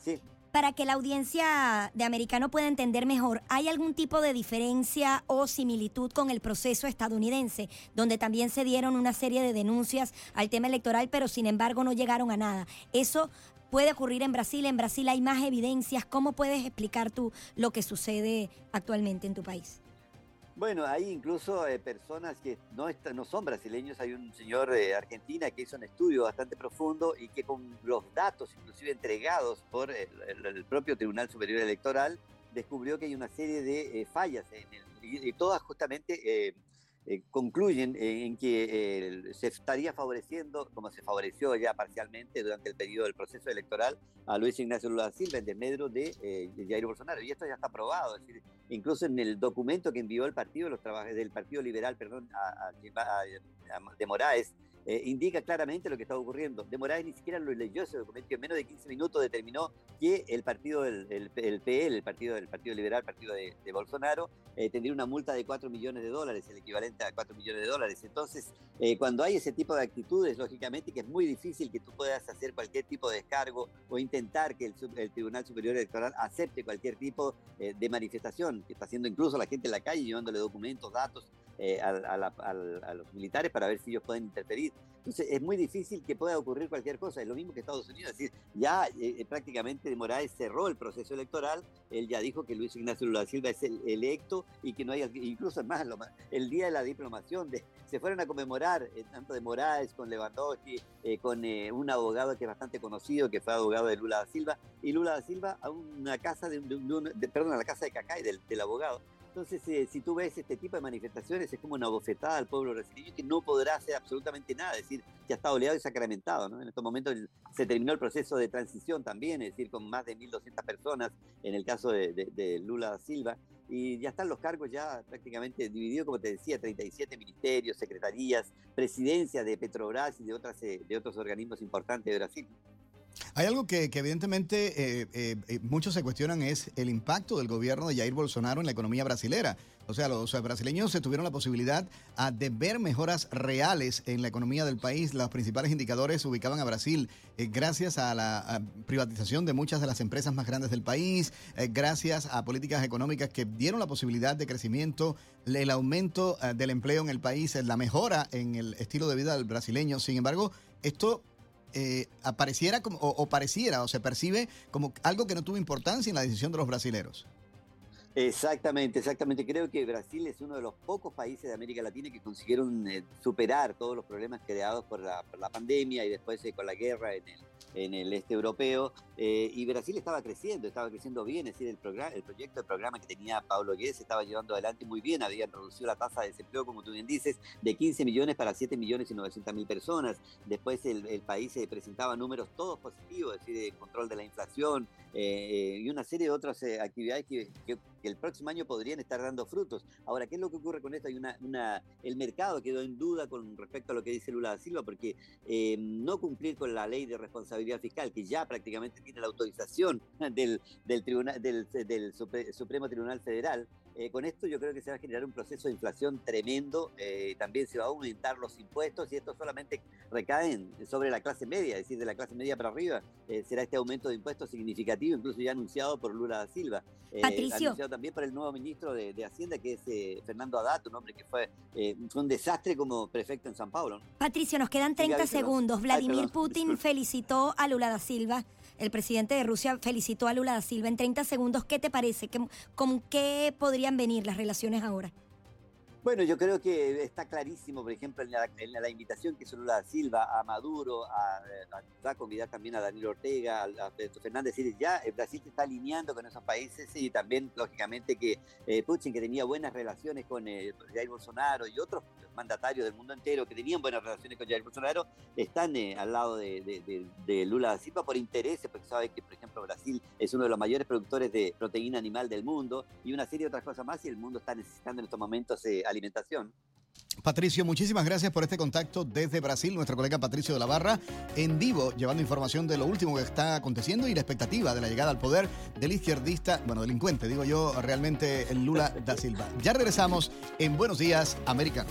eh, para que la audiencia de americano pueda entender mejor, ¿hay algún tipo de diferencia o similitud con el proceso estadounidense, donde también se dieron una serie de denuncias al tema electoral, pero sin embargo no llegaron a nada? Eso puede ocurrir en Brasil, en Brasil hay más evidencias. ¿Cómo puedes explicar tú lo que sucede actualmente en tu país? Bueno, hay incluso eh, personas que no, no son brasileños. Hay un señor de Argentina que hizo un estudio bastante profundo y que con los datos, inclusive entregados por el, propio Tribunal Superior Electoral, descubrió que hay una serie de eh, fallas en el, y, todas justamente eh, concluyen en que eh, se estaría favoreciendo, como se favoreció ya parcialmente durante el periodo del proceso electoral, a Luis Ignacio Lula Silva en desmedro de, eh, de Jair Bolsonaro. Y esto ya está aprobado, es incluso en el documento que envió el partido, los trabajadores del Partido Liberal, perdón, a, a, de Moraes, eh, indica claramente lo que está ocurriendo. De Moraes ni siquiera lo leyó ese documento en menos de 15 minutos determinó que el partido del el, PL, el partido del Partido Liberal, el partido de, Bolsonaro, eh, tendría una multa de 4 millones de dólares, el equivalente a 4 millones de dólares. Entonces, eh, cuando hay ese tipo de actitudes, lógicamente que es muy difícil que tú puedas hacer cualquier tipo de descargo o intentar que el, el Tribunal Superior Electoral acepte cualquier tipo de manifestación, que está haciendo incluso la gente en la calle llevándole documentos, datos eh, a, los militares para ver si ellos pueden interferir. Entonces es muy difícil que pueda ocurrir cualquier cosa. Es lo mismo que Estados Unidos. Es decir, ya eh, prácticamente Moraes cerró el proceso electoral. Él ya dijo que Luis Ignacio Lula Silva es el electo y que no hay, incluso más, el día de la diplomación, de, se fueron a conmemorar tanto de Moraes con Lewandowski, con un abogado que es bastante conocido, que fue abogado de Lula da Silva, y Lula da Silva a una casa de, perdón, a la casa de Cacay del, del abogado. Entonces, eh, si tú ves este tipo de manifestaciones, es como una bofetada al pueblo brasileño que no podrá hacer absolutamente nada, es decir, ya está oleado y sacramentado. ¿no? En estos momentos se terminó el proceso de transición también, es decir, con más de 1.200 personas en el caso de, Lula da Silva, y ya están los cargos ya prácticamente divididos, como te decía, 37 ministerios, secretarías, presidencias de Petrobras y de, otras, eh, de otros organismos importantes de Brasil. Hay algo que, evidentemente eh, eh, eh, muchos se cuestionan es el impacto del gobierno de Jair Bolsonaro en la economía brasilera. O sea, los brasileños se tuvieron la posibilidad ah, de ver mejoras reales en la economía del país. Los principales indicadores ubicaban a Brasil gracias a la privatización de muchas de las empresas más grandes del país, gracias a políticas económicas que dieron la posibilidad de crecimiento, el aumento del empleo en el país, la mejora en el estilo de vida del brasileño. Sin embargo, esto eh, apareciera como, o, pareciera o se percibe como algo que no tuvo importancia en la decisión de los brasileros. Exactamente, exactamente. Creo que Brasil es uno de los pocos países de América Latina que consiguieron eh, superar todos los problemas creados por la, por la pandemia y después eh, con la guerra en el, en el este europeo, eh, y Brasil estaba creciendo, estaba creciendo bien, es decir, el, programa, el proyecto, el programa que tenía Pablo Guedes estaba llevando adelante muy bien, habían reducido la tasa de desempleo, como tú bien dices, de 15 millones para 7 millones y 900 mil personas, después el, país se presentaba números todos positivos, es decir, control de la inflación eh, y una serie de otras eh, actividades que, el próximo año podrían estar dando frutos. Ahora, ¿qué es lo que ocurre con esto? Hay una, una el mercado quedó en duda con respecto a lo que dice Lula da Silva, porque no cumplir con la ley de responsabilidad fiscal, que ya prácticamente tiene la autorización del, del, tribunal, del, del Supremo Tribunal Federal, eh, con esto yo creo que se va a generar un proceso de inflación tremendo, eh, también se va a aumentar los impuestos y esto solamente recae sobre la clase media, es decir, de la clase media para arriba, eh, será este aumento de impuestos significativo, incluso ya anunciado por Lula da Silva. Patricio. Anunciado también por el nuevo ministro de, Hacienda, que es Fernando Haddad, un hombre que fue, un desastre como prefecto en San Paulo. Patricio, nos quedan 30 segundos. Vladimir Putin felicitó a Lula da Silva el presidente de Rusia felicitó a Lula da Silva en 30 segundos. ¿Qué te parece? ¿Con qué podrían venir las relaciones ahora? Bueno, yo creo que está clarísimo, por ejemplo, en la, invitación que hizo Lula Silva a Maduro, a, a convidar también a Daniel Ortega, a, Pedro Fernández, decir, ya Brasil se está alineando con esos países y también, lógicamente, que eh, Putin, que tenía buenas relaciones con eh, Jair Bolsonaro y otros mandatarios del mundo entero que tenían buenas relaciones con Jair Bolsonaro, están eh, al lado de, Lula da Silva por intereses, porque sabe que, por ejemplo, Brasil es uno de los mayores productores de proteína animal del mundo y una serie de otras cosas más y el mundo está necesitando en estos momentos alimentación. Patricio, muchísimas gracias por este contacto desde Brasil, nuestro colega Patricio de la Barra, en vivo, llevando información de lo último que está aconteciendo y la expectativa de la llegada al poder del izquierdista, bueno, delincuente, digo yo, realmente Lula da Silva. Ya regresamos en Buenos Días, Americano.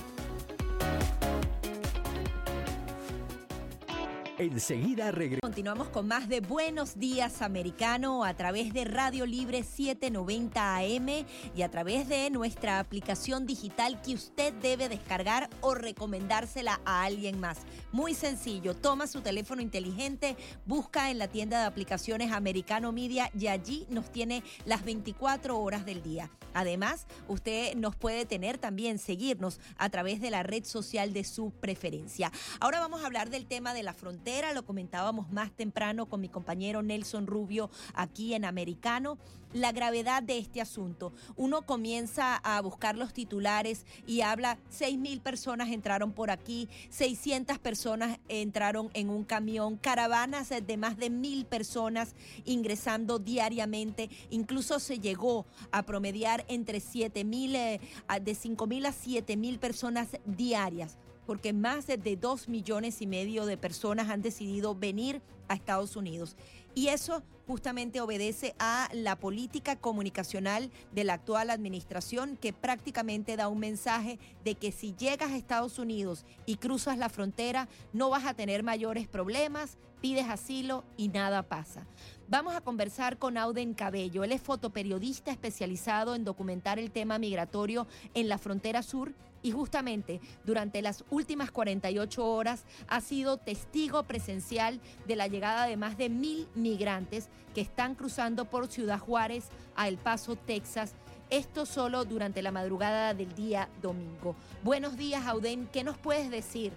Enseguida regresamos. Continuamos con más de Buenos Días Americano a través de Radio Libre 790 AM y a través de nuestra aplicación digital que usted debe descargar o recomendársela a alguien más. Muy sencillo, toma su teléfono inteligente, busca en la tienda de aplicaciones Americano Media y allí nos tiene las 24 horas del día. Además, usted nos puede tener también, seguirnos a través de la red social de su preferencia. Ahora vamos a hablar del tema de la frontera, lo comentábamos más temprano con mi compañero Nelson Rubio aquí en Americano la gravedad de este asunto. Uno comienza a buscar los titulares y habla, 6 mil personas entraron por aquí, 600 personas entraron en un camión, caravanas de más de mil personas ingresando diariamente, incluso se llegó a promediar entre 7 mil, eh, de 5 mil a 7 mil personas diarias porque más de 2 millones y medio de personas han decidido venir a Estados Unidos. Y eso justamente obedece a la política comunicacional de la actual administración que prácticamente da un mensaje de que si llegas a Estados Unidos y cruzas la frontera no vas a tener mayores problemas, pides asilo y nada pasa. Vamos a conversar con Auden Cabello. Él es fotoperiodista especializado en documentar el tema migratorio en la frontera sur y justamente durante las últimas 48 horas ha sido testigo presencial de la llegada de más de mil migrantes que están cruzando por Ciudad Juárez a El Paso, Texas. Esto solo durante la madrugada del día domingo. Buenos días, Auden. ¿Qué nos puedes decir?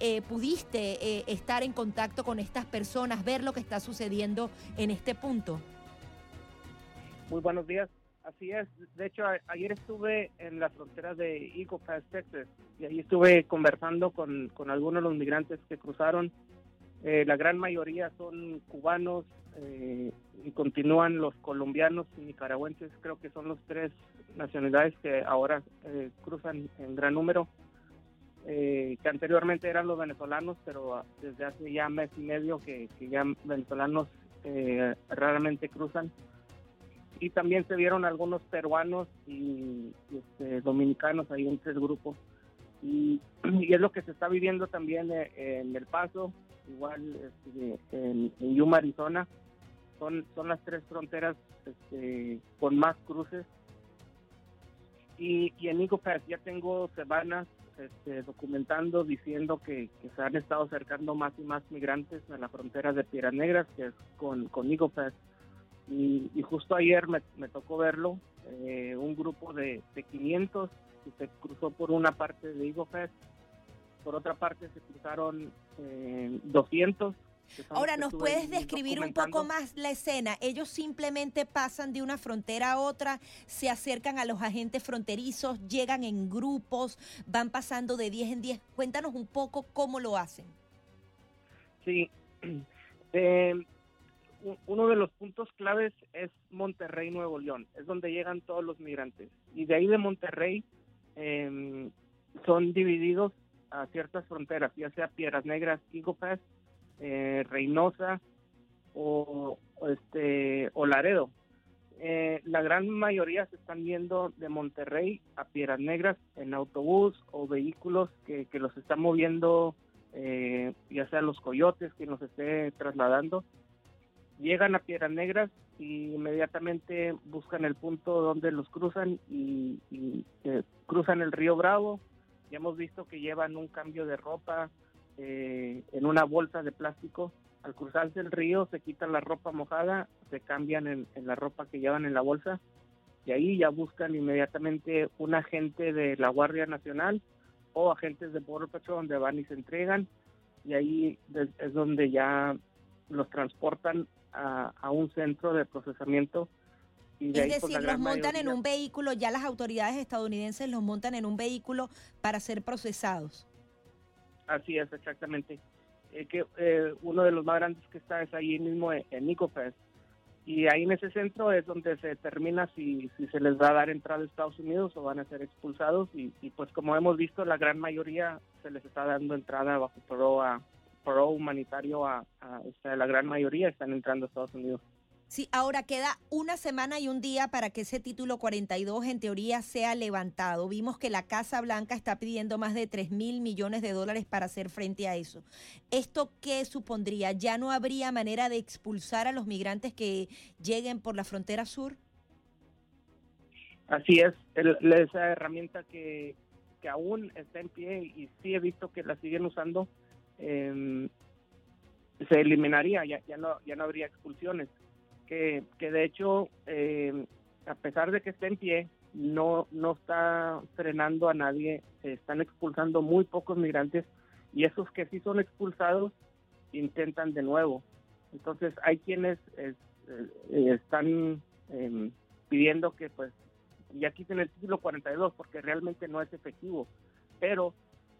Eh, ¿Pudiste eh, estar en contacto con estas personas, ver lo que está sucediendo en este punto? Muy buenos días. Así es. De hecho, ayer estuve en la frontera de Eagle Pass, Texas, y ahí estuve conversando con, con algunos de los migrantes que cruzaron. Eh, la gran mayoría son cubanos eh, y continúan los colombianos y nicaragüenses. Creo que son los tres nacionalidades que ahora eh, cruzan en gran número. que anteriormente eran los venezolanos, pero desde hace ya mes y medio que, que ya venezolanos raramente cruzan y también se vieron algunos peruanos y, este, dominicanos ahí en tres grupos. Y, es lo que se está viviendo también eh, en El Paso, igual este, en, Yuma, Arizona. Son, son las tres fronteras este, con más cruces. Y, en Eagle Pass ya tengo semanas este, documentando, diciendo que, se han estado acercando más y más migrantes a la frontera de Piedras Negras, que es con, con Y, justo ayer me, tocó verlo, eh, un grupo de, de, 500 que se cruzó por una parte de Fest, por otra parte se cruzaron 200. Eh, Ahora, ¿nos puedes describir un poco más la escena? Ellos simplemente pasan de una frontera a otra, se acercan a los agentes fronterizos, llegan en grupos, van pasando de 10 en 10. Cuéntanos un poco cómo lo hacen. Sí, eh, uno de los puntos claves es Monterrey, Nuevo León, es donde llegan todos los migrantes. Y de ahí de Monterrey em, son divididos a ciertas fronteras, ya sea Piedras Negras, Eagle eh, Reynosa o, este, o Laredo. Eh, la gran mayoría se están yendo de Monterrey a Piedras Negras en autobús o vehículos que, que los están moviendo, eh, ya sea los coyotes que nos esté trasladando llegan a Piedras Negras y inmediatamente buscan el punto donde los cruzan y, eh, cruzan el río Bravo. Ya hemos visto que llevan un cambio de ropa eh, en una bolsa de plástico. Al cruzarse el río se quitan la ropa mojada, se cambian en, la ropa que llevan en la bolsa y ahí ya buscan inmediatamente un agente de la Guardia Nacional o agentes de Border donde van y se entregan y ahí es donde ya los transportan a, un centro de procesamiento. Y es pues, decir, los montan en un vehículo, ya las autoridades estadounidenses los montan en un vehículo para ser procesados. Así es, exactamente. Eh, que eh, uno de los más grandes que está es ahí mismo en, en Y ahí en ese centro es donde se determina si, si se les va a dar entrada a Estados Unidos o van a ser expulsados. Y, pues como hemos visto, la gran mayoría se les está dando entrada bajo pro a, pro humanitario a, la gran mayoría están entrando a Estados Unidos. Sí, ahora queda una semana y un día para que ese título 42 en teoría sea levantado. Vimos que la Casa Blanca está pidiendo más de 3 mil millones de dólares para hacer frente a eso. ¿Esto qué supondría? ¿Ya no habría manera de expulsar a los migrantes que lleguen por la frontera sur? Así es, esa herramienta que, que aún está en pie y sí he visto que la siguen usando eh, se eliminaría, ya, ya, no, ya no habría expulsiones. Que, que de hecho, em, a pesar de que esté en pie, no, no está frenando a nadie, se están expulsando muy pocos migrantes y esos que sí son expulsados intentan de nuevo. Entonces hay quienes eh, están em, pidiendo que pues ya quiten el título 42 porque realmente no es efectivo, pero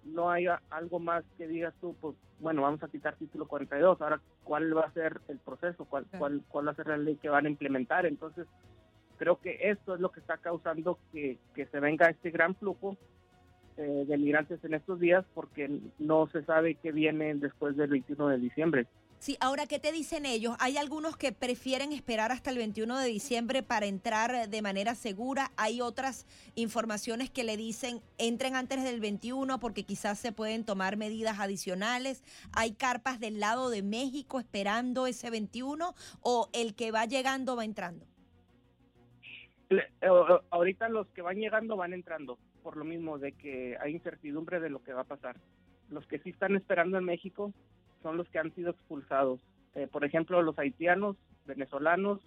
no haya algo más que digas tú, pues bueno, vamos a quitar título 42, ahora cuál va a ser el proceso, cuál, cuál, cuál va a ser la ley que van a implementar. Entonces, creo que esto es lo que está causando que, que se venga este gran flujo eh, de migrantes en estos días porque no se sabe qué viene después del 21 de diciembre. Sí, ahora, ¿qué te dicen ellos? Hay algunos que prefieren esperar hasta el 21 de diciembre para entrar de manera segura. Hay otras informaciones que le dicen entren antes del 21 porque quizás se pueden tomar medidas adicionales. Hay carpas del lado de México esperando ese 21 o el que va llegando va entrando. Eh, ahorita los que van llegando van entrando. por lo mismo de que hay incertidumbre de lo que va a pasar. Los que sí están esperando en México son los que han sido expulsados. Eh, por ejemplo, los haitianos, venezolanos,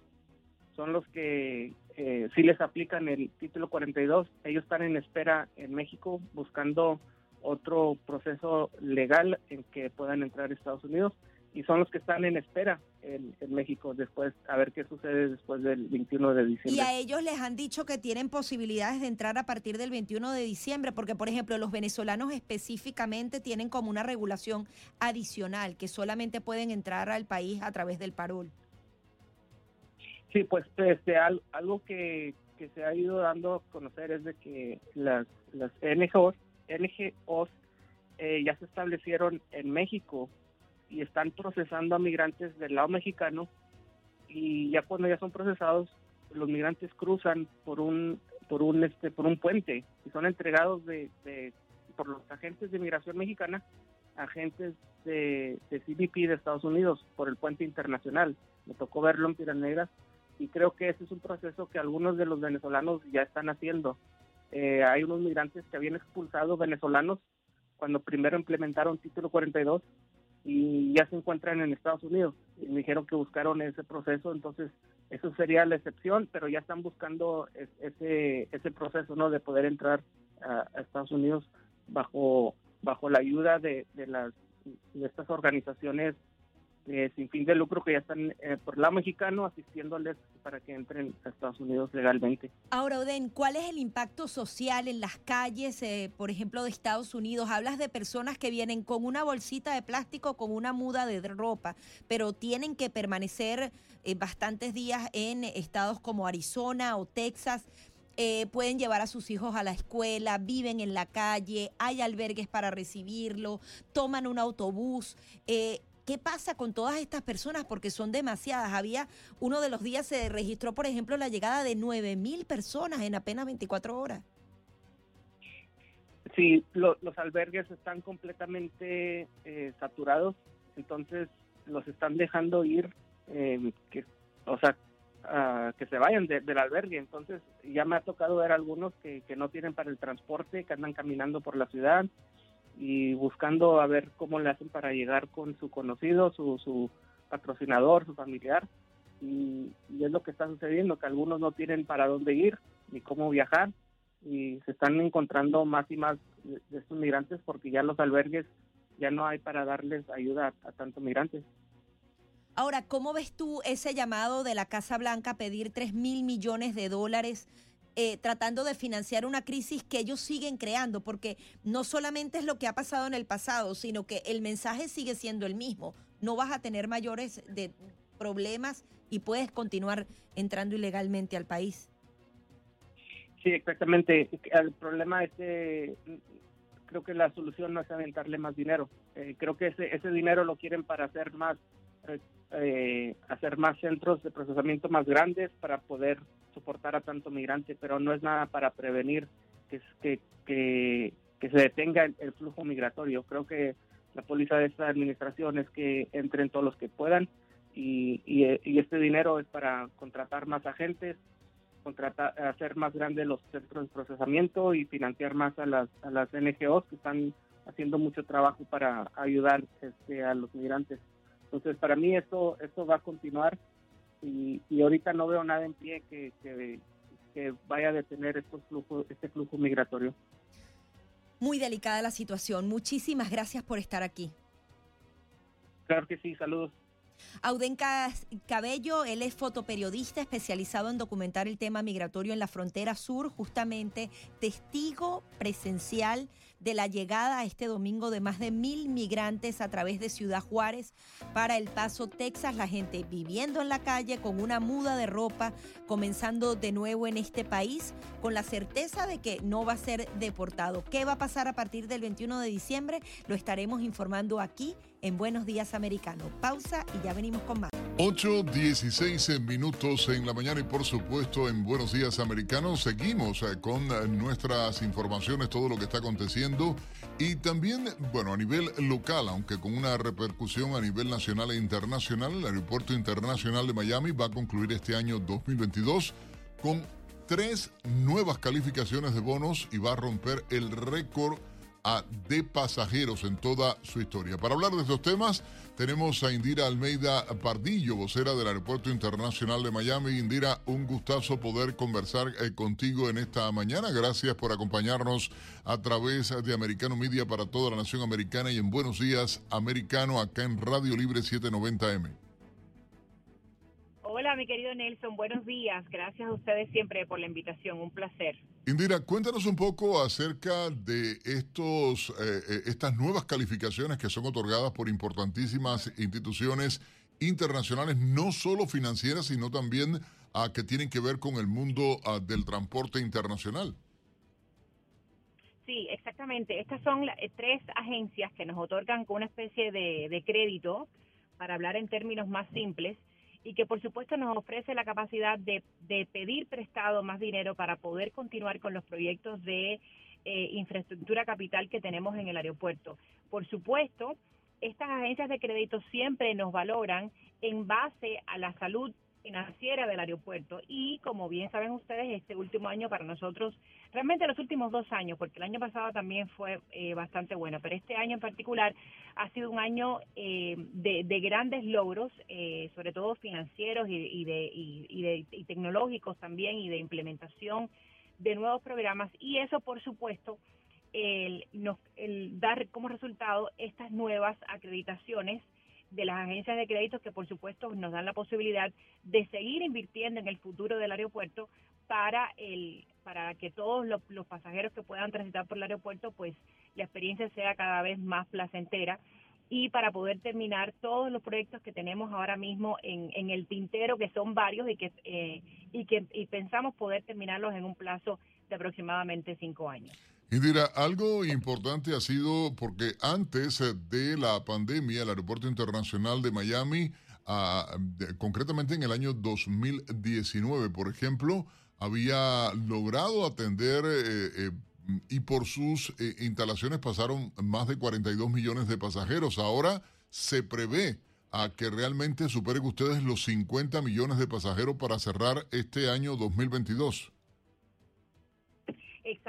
son los que eh, sí les aplican el título 42. Ellos están en espera en México buscando otro proceso legal en que puedan entrar a Estados Unidos y son los que están en espera en, México después, a ver qué sucede después del 21 de diciembre. Y a ellos les han dicho que tienen posibilidades de entrar a partir del 21 de diciembre, porque por ejemplo los venezolanos específicamente tienen como una regulación adicional, que solamente pueden entrar al país a través del parol. Sí, pues este, algo que, se ha ido dando a conocer es de que las, las NGOs, NGOs eh, ya se establecieron en México y están procesando a migrantes del lado mexicano y ya cuando ya son procesados los migrantes cruzan por un por un este por un puente y son entregados de, por los agentes de migración mexicana agentes de, de CBP de Estados Unidos por el puente internacional. Me tocó verlo en Piedras Negras y creo que ese es un proceso que algunos de los venezolanos ya están haciendo. Eh, hay unos migrantes que habían expulsado venezolanos cuando primero implementaron título 42 y ya se encuentran en Estados Unidos. Y me dijeron que buscaron ese proceso, entonces eso sería la excepción, pero ya están buscando ese, ese proceso ¿no? de poder entrar a, Estados Unidos bajo, bajo la ayuda de, de, las, de estas organizaciones eh, sin fin de lucro que ya están eh, por lado mexicano asistiéndoles para que entren a Estados Unidos legalmente. Ahora, Oden, ¿cuál es el impacto social en las calles, eh, por ejemplo, de Estados Unidos? Hablas de personas que vienen con una bolsita de plástico, con una muda de ropa, pero tienen que permanecer bastantes días en estados como Arizona o Texas. pueden llevar a sus hijos a la escuela, viven en la calle, hay albergues para recibirlo, toman un autobús. ¿Qué pasa con todas estas personas? Porque son demasiadas. Había uno de los días se registró, por ejemplo, la llegada de 9 mil personas en apenas 24 horas. Sí, los albergues están completamente eh, saturados, entonces los están dejando ir, eh, que, o sea, que se vayan del albergue. Entonces ya me ha tocado ver algunos que, que no tienen para el transporte, que andan caminando por la ciudad, y buscando a ver cómo le hacen para llegar con su conocido, su, su patrocinador, su familiar. Y, es lo que está sucediendo, que algunos no tienen para dónde ir ni cómo viajar y se están encontrando más y más de, estos migrantes porque ya los albergues ya no hay para darles ayuda a, a tantos migrantes. Ahora, ¿cómo ves tú ese llamado de la Casa Blanca a pedir 3 mil millones de dólares eh, tratando de financiar una crisis que ellos siguen creando, porque no solamente es lo que ha pasado en el pasado, sino que el mensaje sigue siendo el mismo. No vas a tener mayores de problemas y puedes continuar entrando ilegalmente al país. Sí, exactamente. El problema es que creo que la solución no es aventarle más dinero. Eh, creo que ese, ese dinero lo quieren para hacer más eh, hacer más centros de procesamiento más grandes para poder soportar a tanto migrante, pero no es nada para prevenir que, que, que, se detenga el, flujo migratorio. Creo que la póliza de esta administración es que entren todos los que puedan y, y, este dinero es para contratar más agentes, contratar, hacer más grandes los centros de procesamiento y financiar más a las, a las NGOs que están haciendo mucho trabajo para ayudar este, a los migrantes. Entonces, para mí esto, esto va a continuar y, ahorita no veo nada en pie que, que, vaya a detener estos flujos, este flujo migratorio. Muy delicada la situación. Muchísimas gracias por estar aquí. Claro que sí, saludos. Audenca Cabello, él es fotoperiodista especializado en documentar el tema migratorio en la frontera sur, justamente testigo presencial de la llegada este domingo de más de mil migrantes a través de Ciudad Juárez para El Paso, Texas. La gente viviendo en la calle con una muda de ropa, comenzando de nuevo en este país, con la certeza de que no va a ser deportado. ¿Qué va a pasar a partir del 21 de diciembre? Lo estaremos informando aquí en Buenos Días Americano. Pausa y ya venimos con más. 8, 16 minutos en la mañana y por supuesto en Buenos Días Americanos seguimos eh, con eh, nuestras informaciones, todo lo que está aconteciendo y también, bueno, a nivel local, aunque con una repercusión a nivel nacional e internacional, el Aeropuerto Internacional de Miami va a concluir este año 2022 con tres nuevas calificaciones de bonos y va a romper el récord de pasajeros en toda su historia. Para hablar de estos temas, tenemos a Indira Almeida Pardillo, vocera del Aeropuerto Internacional de Miami. Indira, un gustazo poder conversar eh, contigo en esta mañana. Gracias por acompañarnos a través de Americano Media para toda la nación americana y en Buenos Días Americano acá en Radio Libre 790M. Hola, mi querido Nelson, buenos días. Gracias a ustedes siempre por la invitación, un placer. Indira, cuéntanos un poco acerca de estos, eh, eh, estas nuevas calificaciones que son otorgadas por importantísimas instituciones internacionales, no solo financieras, sino también a que tienen que ver con el mundo ah, del transporte internacional. Sí, exactamente. Estas son eh, tres agencias que nos otorgan con una especie de, de crédito, para hablar en términos más simples, y que por supuesto nos ofrece la capacidad de, pedir prestado más dinero para poder continuar con los proyectos de eh, infraestructura capital que tenemos en el aeropuerto. Por supuesto, estas agencias de crédito siempre nos valoran en base a la salud financiera del aeropuerto y como bien saben ustedes este último año para nosotros realmente los últimos dos años porque el año pasado también fue eh, bastante bueno pero este año en particular ha sido un año eh, de, grandes logros eh, sobre todo financieros y, de, y, de y tecnológicos también y de implementación de nuevos programas. Y eso por supuesto el, nos, el dar como resultado estas nuevas acreditaciones de las agencias de créditos que por supuesto nos dan la posibilidad de seguir invirtiendo en el futuro del aeropuerto para el para que todos los, pasajeros que puedan transitar por el aeropuerto pues la experiencia sea cada vez más placentera y para poder terminar todos los proyectos que tenemos ahora mismo en, en el tintero que son varios y que eh, y que y pensamos poder terminarlos en un plazo de aproximadamente cinco años. Indira, algo importante ha sido porque antes de la pandemia, el Aeropuerto Internacional de Miami, ah, concretamente en el año 2019, por ejemplo, había logrado atender eh, eh, y por sus eh, instalaciones pasaron más de 42 millones de pasajeros. Ahora se prevé a que realmente superen ustedes los 50 millones de pasajeros para cerrar este año 2022.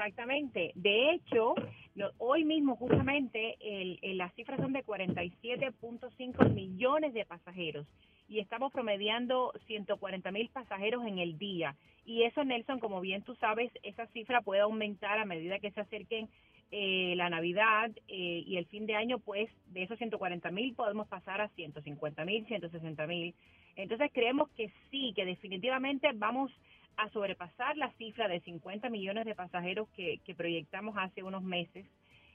Exactamente. De hecho, hoy mismo justamente el, las cifras son de 47.5 millones de pasajeros y estamos promediando 140 mil pasajeros en el día. Y eso, Nelson, como bien tú sabes, esa cifra puede aumentar a medida que se acerquen eh, la Navidad eh, y el fin de año, pues de esos 140 mil podemos pasar a 150 mil, 160 mil. Entonces creemos que sí, que definitivamente vamos a sobrepasar la cifra de 50 millones de pasajeros que, proyectamos hace unos meses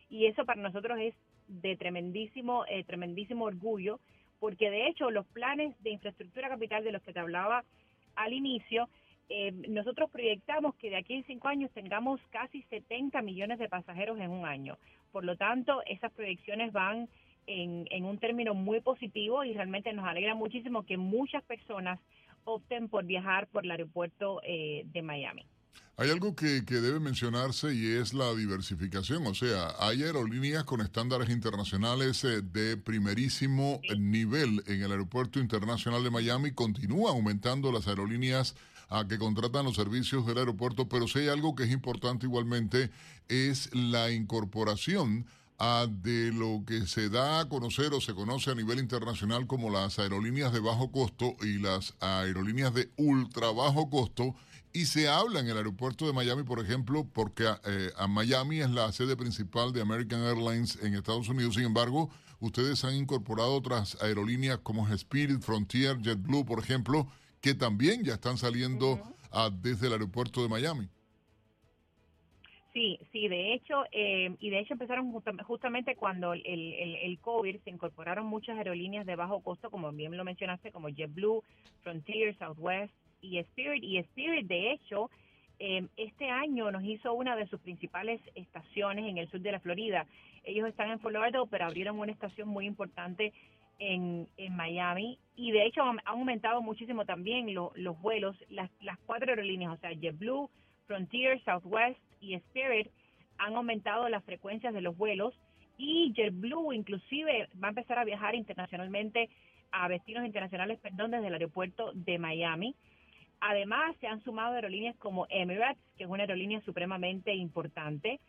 y eso para nosotros es de tremendísimo, eh, tremendísimo orgullo porque de hecho los planes de infraestructura capital de los que te hablaba al inicio, eh, nosotros proyectamos que de aquí a cinco años tengamos casi 70 millones de pasajeros en un año. Por lo tanto, esas proyecciones van en, en un término muy positivo y realmente nos alegra muchísimo que muchas personas opten por viajar por el aeropuerto eh, de Miami. Hay algo que, debe mencionarse y es la diversificación, o sea, hay aerolíneas con estándares internacionales eh, de primerísimo nivel en el Aeropuerto Internacional de Miami, continúan aumentando las aerolíneas a que contratan los servicios del aeropuerto, pero si hay algo que es importante igualmente es la incorporación de lo que se da a conocer o se conoce a nivel internacional como las aerolíneas de bajo costo y las aerolíneas de ultra bajo costo. Y se habla en el aeropuerto de Miami, por ejemplo, porque eh, a Miami es la sede principal de American Airlines en Estados Unidos. Sin embargo, ustedes han incorporado otras aerolíneas como Spirit, Frontier, JetBlue, por ejemplo, que también ya están saliendo desde el aeropuerto de Miami. Sí, sí, de hecho, eh, y de hecho empezaron justamente cuando el, el, el, COVID se incorporaron muchas aerolíneas de bajo costo, como bien lo mencionaste, como JetBlue, Frontier, Southwest y Spirit. Y Spirit, de hecho, eh, este año nos hizo una de sus principales estaciones en el sur de la Florida. Ellos están en Lauderdale, pero abrieron una estación muy importante en, en Miami y de hecho han, aumentado muchísimo también los vuelos, las, las cuatro aerolíneas, o sea, JetBlue, Frontier, Southwest y Spirit han aumentado las frecuencias de los vuelos y JetBlue inclusive va a empezar a viajar internacionalmente a destinos internacionales, perdón, desde el aeropuerto de Miami. Además, se han sumado aerolíneas como Emirates, que es una aerolínea supremamente importante.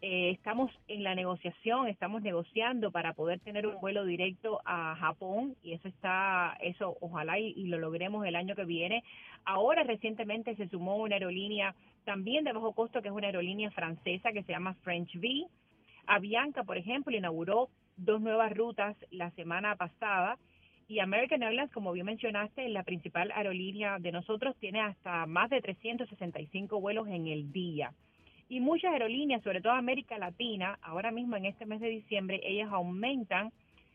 Eh, estamos en la negociación, estamos negociando para poder tener un vuelo directo a Japón y eso está, eso ojalá y, lo logremos el año que viene. Ahora recientemente se sumó una aerolínea también de bajo costo que es una aerolínea francesa que se llama French V. Avianca, por ejemplo, inauguró dos nuevas rutas la semana pasada y American Airlines, como bien mencionaste, la principal aerolínea de nosotros, tiene hasta más de 365 vuelos en el día. Y muchas aerolíneas, sobre todo América Latina, ahora mismo en este mes de diciembre, ellas aumentan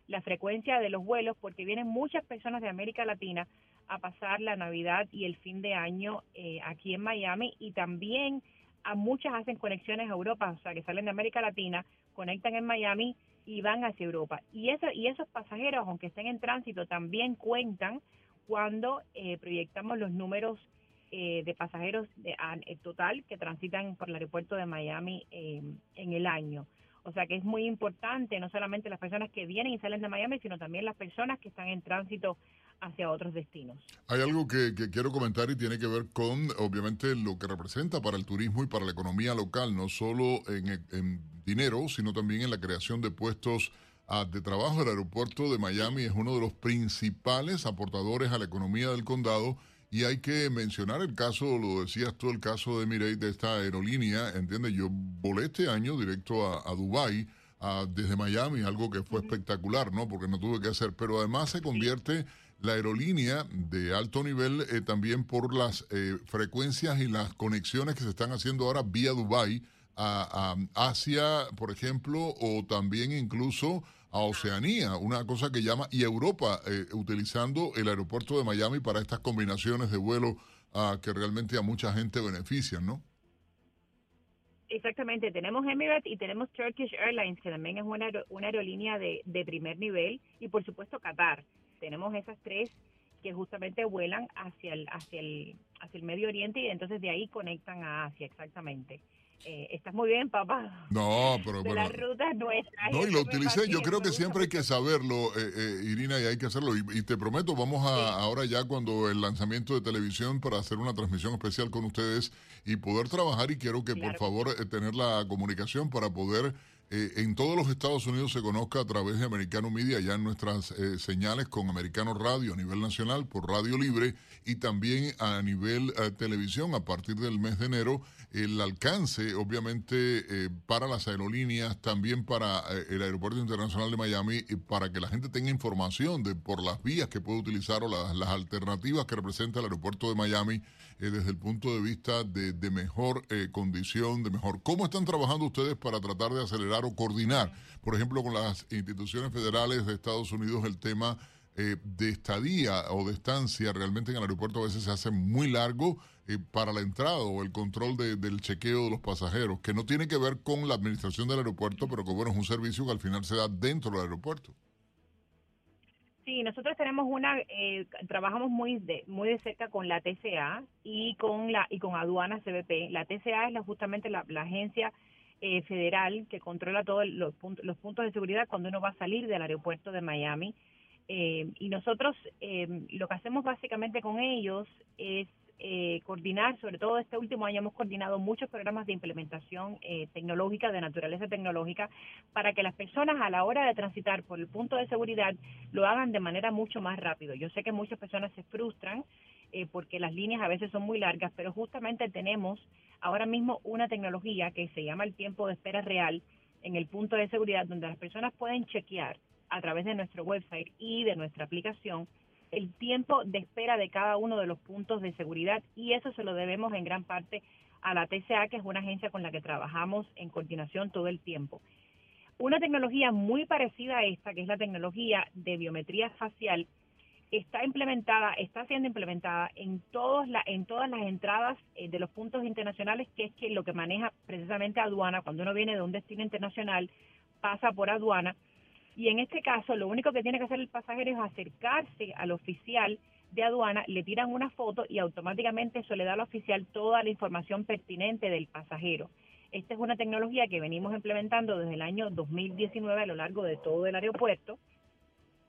la frecuencia de los vuelos porque vienen muchas personas de América Latina a pasar la Navidad y el fin de año eh, aquí en Miami y también a muchas hacen conexiones a Europa, o sea, que salen de América Latina, conectan en Miami y van hacia Europa. Y, eso, y esos pasajeros, aunque estén en tránsito, también cuentan cuando eh, proyectamos los números eh, de pasajeros de, total que transitan por el aeropuerto de Miami em, en el año. O sea que es muy importante no solamente las personas que vienen y salen de Miami, sino también las personas que están en tránsito hacia otros destinos. Hay algo que, quiero comentar y tiene que ver con, obviamente, lo que representa para el turismo y para la economía local, no solo en, dinero, sino también en la creación de puestos ah, de trabajo. El aeropuerto de Miami es uno de los principales aportadores a la economía del condado y hay que mencionar el caso, lo decías tú, el caso de Mireille, de esta aerolínea, ¿entiendes? Yo volé este año directo a, a Dubái desde Miami, algo que fue espectacular, ¿no? Porque no tuve que hacer, pero además se convierte la aerolínea de alto nivel eh, también por las eh, frecuencias y las conexiones que se están haciendo ahora vía Dubái a, Asia, por ejemplo, o también incluso a Oceanía, una cosa que llama, y Europa, eh, utilizando el aeropuerto de Miami para estas combinaciones de vuelo uh, que realmente a mucha gente benefician, ¿no? Exactamente, tenemos Emirates y tenemos Turkish Airlines, que también es una, una aerolínea de, de primer nivel, y por supuesto Qatar. Tenemos esas tres que justamente vuelan hacia el, hacia el, hacia el Medio Oriente y entonces de ahí conectan a Asia, exactamente. Eh, estás muy bien, papá. No, pero de las rutas nuestras. No, y lo utilicé. Yo creo que siempre hay que saberlo, eh, eh, Irina, y hay que hacerlo. Y, te prometo, vamos a ahora ya cuando el lanzamiento de televisión para hacer una transmisión especial con ustedes y poder trabajar. Y quiero que por favor eh, tener la comunicación para poder eh, en todos los Estados Unidos se conozca a través de Americano Media, ya en nuestras eh, señales con Americano Radio a nivel nacional por Radio Libre y también a nivel eh, televisión a partir del mes de enero. El alcance, obviamente, para las aerolíneas, también para el Aeropuerto Internacional de Miami, para que la gente tenga información de por las vías que puede utilizar o las, alternativas que representa el Aeropuerto de Miami desde el punto de vista de, de mejor condición, de mejor. ¿Cómo están trabajando ustedes para tratar de acelerar? Coordinar, por ejemplo, con las instituciones federales de Estados Unidos el tema eh, de estadía o de estancia realmente en el aeropuerto a veces se hace muy largo eh, para la entrada o el control del chequeo de los pasajeros, que no tiene que ver con la administración del aeropuerto, pero que bueno, es un servicio que al final se da dentro del aeropuerto. Sí, nosotros tenemos una, eh, trabajamos muy de, muy de cerca con la TCA y con la y con aduanas CBP. La TCA es la, justamente la agencia eh, federal que controla todos los, puntos, los puntos de seguridad cuando uno va a salir del aeropuerto de Miami. Eh, y nosotros eh, lo que hacemos básicamente con ellos es coordinar, sobre todo este último año hemos coordinado muchos programas de implementación tecnológica, de naturaleza tecnológica, para que las personas a la hora de transitar por el punto de seguridad lo hagan de manera mucho más rápido. Yo sé que muchas personas se frustran porque las líneas a veces son muy largas, pero justamente tenemos ahora mismo una tecnología que se llama el tiempo de espera real en el punto de seguridad donde las personas pueden chequear a través de nuestro website y de nuestra aplicación el tiempo de espera de cada uno de los puntos de seguridad y eso se lo debemos en gran parte a la TCA, que es una agencia con la que trabajamos en coordinación todo el tiempo. Una tecnología muy parecida a esta, que es la tecnología de biometría facial, está implementada, está siendo implementada en, todos la, en todas las entradas eh, de los puntos internacionales, que es que lo que maneja precisamente aduana, cuando uno viene de un destino internacional, pasa por aduana. Y en este caso, lo único que tiene que hacer el pasajero es acercarse al oficial de aduana, le tiran una foto y automáticamente eso le da al oficial toda la información pertinente del pasajero. Esta es una tecnología que venimos implementando desde el año 2019 a lo largo de todo el aeropuerto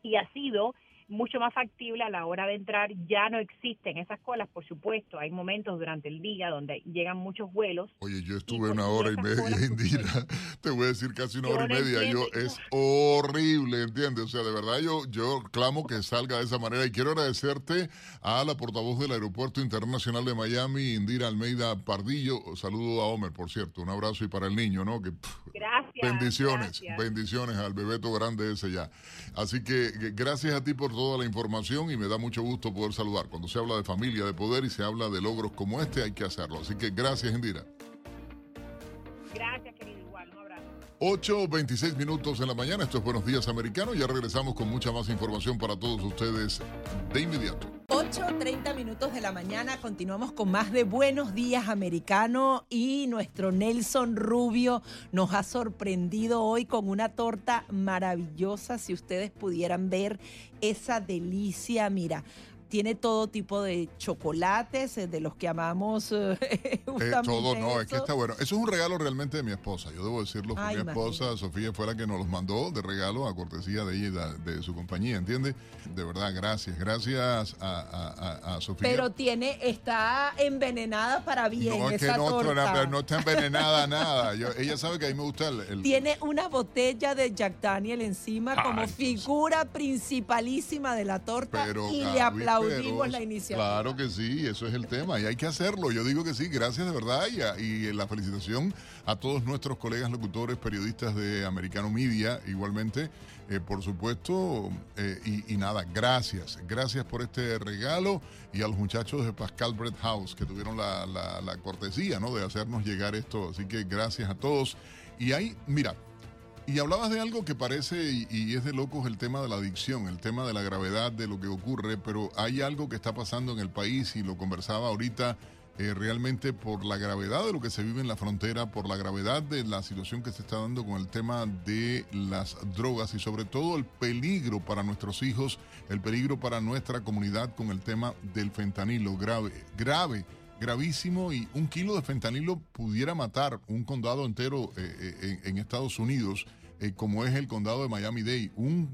y ha sido mucho más factible a la hora de entrar. Ya no existen esas colas, por supuesto. Hay momentos durante el día donde llegan muchos vuelos. Oye, yo estuve una hora y media, Indira. Te voy a decir casi una hora y media. Yo es horrible, ¿entiendes? O sea, de verdad yo, yo clamo que salga de esa manera y quiero agradecerte a la portavoz del Aeropuerto Internacional de Miami, Indira Almeida Pardillo. Saludo a Homer, por cierto. Un abrazo y para el niño, ¿no? Que, gracias. Bendiciones, bendiciones al bebeto grande ese ya. Así que gracias a ti por toda la información y me da mucho gusto poder saludar. Cuando se habla de familia, de poder y se habla de logros como este, hay que hacerlo. Así que gracias, Indira. Gracias, querido. Igual, un abrazo. 8.26 minutos en la mañana. Esto es Buenos Días Americano. Ya regresamos con mucha más información para todos ustedes de inmediato. 8.30 minutos de la mañana. Continuamos con más de Buenos Días Americano y nuestro Nelson Rubio nos ha sorprendido hoy con una torta maravillosa. Si ustedes pudieran ver esa delicia, mira tiene todo tipo de chocolates, eh, de los que amamos. Eh, eh, todo, no, es que está bueno. Eso es un regalo realmente de mi esposa. Yo debo decirlo, mi esposa, Sofía, fue la que nos los mandó de regalo a cortesía de ella de, su compañía, ¿entiendes? De verdad, gracias. Gracias a, Sofía. Pero tiene, está envenenada para bien. No, es que no, no, está envenenada nada. ella sabe que a mí me gusta el, Tiene una botella de Jack Daniel encima como figura principalísima de la torta y le aplaudo Claro que sí, eso es el tema y hay que hacerlo. Yo digo que sí, gracias de verdad y, y la felicitación a todos nuestros colegas locutores, periodistas de Americano Media, igualmente, eh, por supuesto. Eh, y, nada, gracias, gracias por este regalo y a los muchachos de Pascal Bread House que tuvieron la, la cortesía ¿no? de hacernos llegar esto. Así que gracias a todos. Y ahí, mira, y hablabas de algo que parece y, es de locos el tema de la adicción, el tema de la gravedad de lo que ocurre, pero hay algo que está pasando en el país y lo conversaba ahorita eh, realmente por la gravedad de lo que se vive en la frontera, por la gravedad de la situación que se está dando con el tema de las drogas y sobre todo el peligro para nuestros hijos, el peligro para nuestra comunidad con el tema del fentanilo grave, grave gravísimo y un kilo de fentanilo pudiera matar un condado entero eh, eh, en, Estados Unidos, eh, como es el condado de Miami-Dade. Un,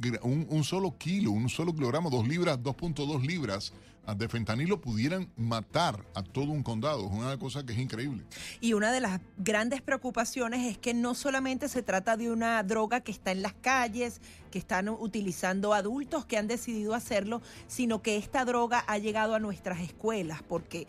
un, solo kilo, un solo kilogramo, dos libras, 2.2 libras de fentanilo pudieran matar a todo un condado. Es una cosa que es increíble. Y una de las grandes preocupaciones es que no solamente se trata de una droga que está en las calles, que están utilizando adultos que han decidido hacerlo, sino que esta droga ha llegado a nuestras escuelas, porque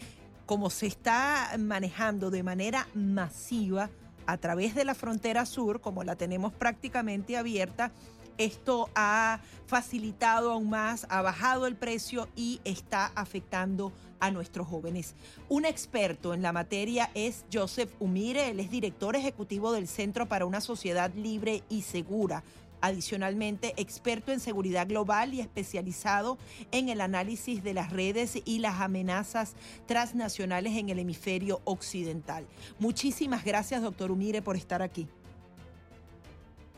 como se está manejando de manera masiva a través de la frontera sur, como la tenemos prácticamente abierta, esto ha facilitado aún más, ha bajado el precio y está afectando a nuestros jóvenes. Un experto en la materia es Joseph Umire, él es director ejecutivo del Centro para una Sociedad Libre y Segura. Adicionalmente, experto en seguridad global y especializado en el análisis de las redes y las amenazas transnacionales en el hemisferio occidental. Muchísimas gracias, doctor Umire, por estar aquí.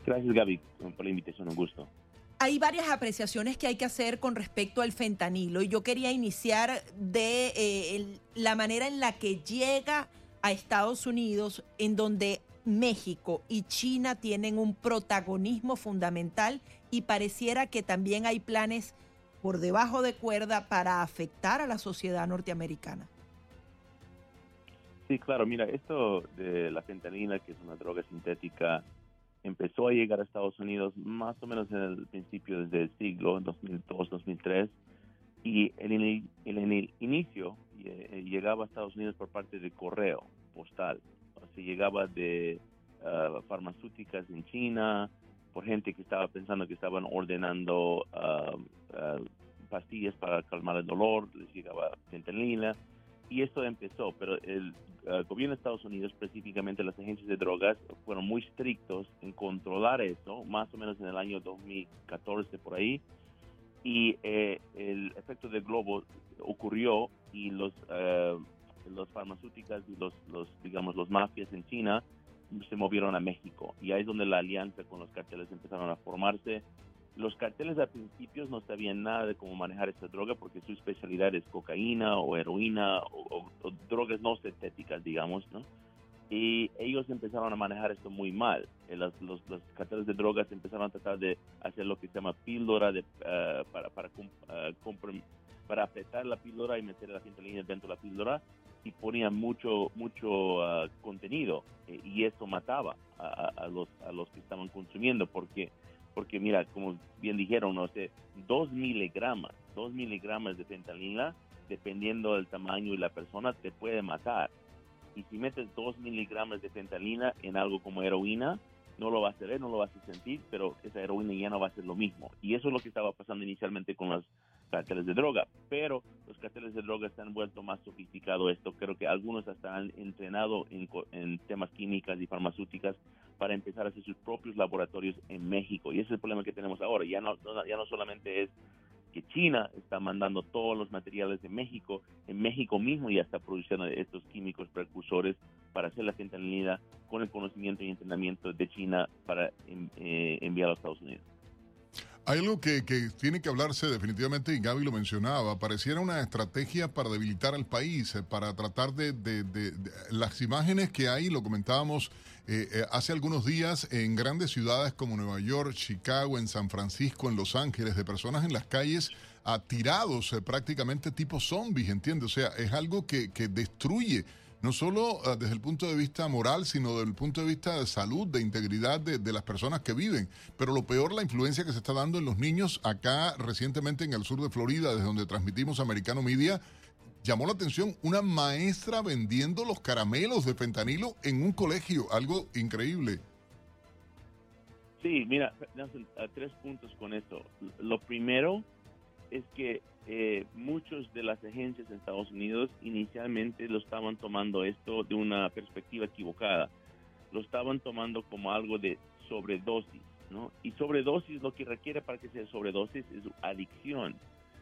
Gracias, Gaby, por la invitación, un gusto. Hay varias apreciaciones que hay que hacer con respecto al fentanilo y yo quería iniciar de eh, la manera en la que llega a Estados Unidos, en donde México y China tienen un protagonismo fundamental y pareciera que también hay planes por debajo de cuerda para afectar a la sociedad norteamericana. Sí, claro, mira, esto de la fentanila, que es una droga sintética, empezó a llegar a Estados Unidos más o menos en el principio desde el siglo 2002-2003 y en el, en el inicio eh, llegaba a Estados Unidos por parte de correo postal se llegaba de ah, farmacéuticas en China, por gente que estaba pensando que estaban ordenando ah, ah, pastillas para calmar el dolor, les llegaba fentanila, y esto empezó, pero el gobierno de Estados Unidos, específicamente las agencias de drogas, fueron muy estrictos en controlar eso, más o menos en el año 2014 por ahí, y eh, el efecto del globo ocurrió y los los farmacéuticas y los, los, digamos, los mafias en China se movieron a México. Y ahí es donde la alianza con los carteles empezaron a formarse. Los carteles al principio no sabían nada de cómo manejar esta droga porque su especialidad es cocaína o heroína o, drogas no sintéticas, digamos, ¿no? y ellos empezaron a manejar esto muy mal. Eh, los, los, carteles de drogas empezaron a tratar de hacer lo que se llama píldora de, eh, para, para, uh, para apretar la píldora y meter la fentanila dentro de la píldora y ponían mucho mucho ah, contenido y eso mataba a, los, a los que estaban consumiendo porque porque mira, como bien dijeron, no sé, dos miligramos, dos miligramos de fentanila, dependiendo del tamaño y la persona, te puede matar y si metes 2 miligramos de fentanila en algo como heroína, no lo vas a ver, no lo vas a sentir, pero esa heroína ya no va a ser lo mismo. Y eso es lo que estaba pasando inicialmente con los carteles de droga, pero los carteles de droga se han vuelto más sofisticados esto. Creo que algunos hasta han entrenado en, en temas químicas y farmacéuticas para empezar a hacer sus propios laboratorios en México. Y ese es el problema que tenemos ahora. Ya no, ya no solamente es que China está mandando todos los materiales de México, en México mismo ya está produciendo estos químicos precursores para hacer la fentanilina con el conocimiento y entrenamiento de China para eh, enviar a Estados Unidos. Hay algo que, tiene que hablarse definitivamente, y Gaby lo mencionaba, pareciera una estrategia para debilitar al país, eh, para tratar de, las imágenes que hay, lo comentábamos eh, eh, hace algunos días en grandes ciudades como Nueva York, Chicago, en San Francisco, en Los Ángeles, de personas en las calles atirados prácticamente tipo zombies, ¿entiendes? O sea, es algo que, que destruye no solo ah, desde el punto de vista moral, sino desde el punto de vista de salud, de integridad de, las personas que viven. Pero lo peor, la influencia que se está dando en los niños acá recientemente en el sur de Florida, desde donde transmitimos Americano Media, llamó la atención una maestra vendiendo los caramelos de fentanilo en un colegio, algo increíble. Sí, mira, tres puntos con esto. Lo primero es que eh, muchos de las agencias en Estados Unidos inicialmente lo estaban tomando esto de una perspectiva equivocada. Lo estaban tomando como algo de sobredosis, ¿no? Y sobredosis lo que requiere para que sea sobredosis es adicción.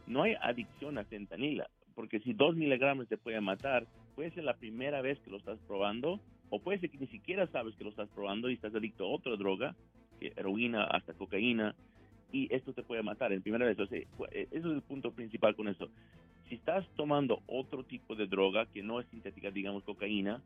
No hay adicción a fentanila, porque si dos miligramos te puede matar, puede ser la primera vez que lo estás probando, o puede ser que ni siquiera sabes que lo estás probando y estás adicto a otra droga, que heroína, hasta cocaína, y esto te puede matar en primera vez. Eh, eso es el punto principal con eso. Si estás tomando otro tipo de droga que no es sintética, digamos cocaína,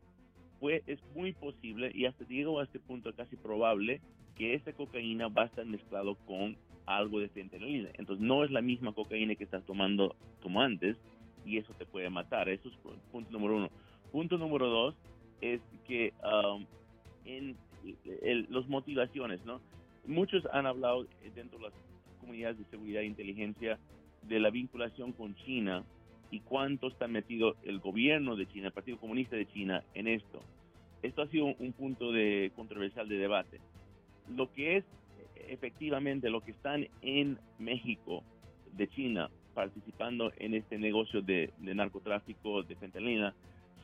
pues es muy posible y hasta llego a este punto casi probable que esa cocaína va a estar mezclado con algo de fentanilina. Entonces no es la misma cocaína que estás tomando como antes y eso te puede matar. Eso es punto número uno. Punto número dos es que um, en los motivaciones, ¿no? Muchos han hablado dentro de las comunidades de seguridad e inteligencia de la vinculación con China y cuánto está metido el gobierno de China, el Partido Comunista de China en esto. Esto ha sido un punto de controversial de debate. Lo que es efectivamente lo que están en México de China participando en este negocio de, narcotráfico de fentanilina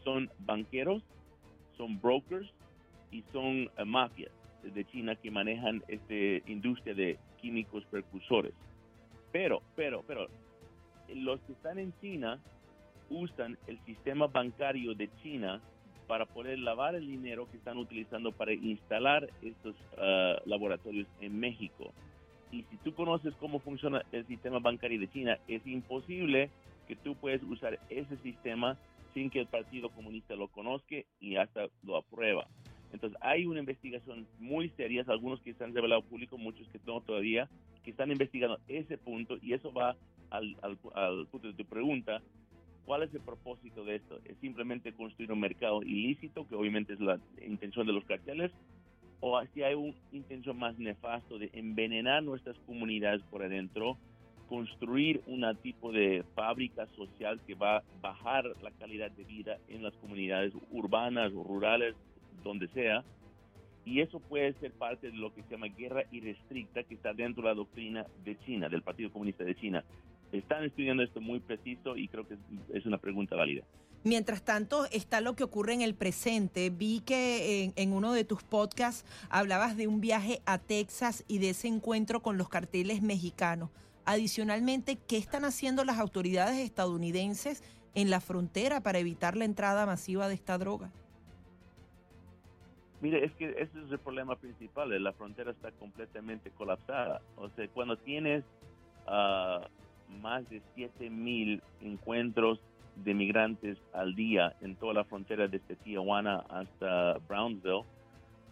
son banqueros, son brokers y son eh, mafias de China que manejan esta industria de químicos precursores. Pero, pero, pero, los que están en China usan el sistema bancario de China para poder lavar el dinero que están utilizando para instalar estos ah, laboratorios en México. Y si tú conoces cómo funciona el sistema bancario de China, es imposible que tú puedas usar ese sistema sin que el Partido Comunista lo conozca y hasta lo aprueba. Entonces hay una investigación muy seria, algunos que se han revelado público, muchos que no todavía, que están investigando ese punto y eso va al, punto de tu pregunta. ¿Cuál es el propósito de esto? ¿Es simplemente construir un mercado ilícito, que obviamente es la intención de los carteles? ¿O si hay una intención más nefasto de envenenar nuestras comunidades por adentro, construir un tipo de fábrica social que va a bajar la calidad de vida en las comunidades urbanas o rurales donde sea, y eso puede ser parte de lo que se llama guerra irrestricta que está dentro de la doctrina de China, del Partido Comunista de China. Están estudiando esto muy preciso y creo que es una pregunta válida. Mientras tanto, está lo que ocurre en el presente. Vi que en, uno de tus podcasts hablabas de un viaje a Texas y de ese encuentro con los carteles mexicanos. Adicionalmente, ¿qué están haciendo las autoridades estadounidenses en la frontera para evitar la entrada masiva de esta droga? Mire, es que ese es el problema principal, eh, la frontera está completamente colapsada. O sea, cuando tienes uh, más de 7.000 encuentros de migrantes al día en toda la frontera desde Tijuana hasta Brownsville.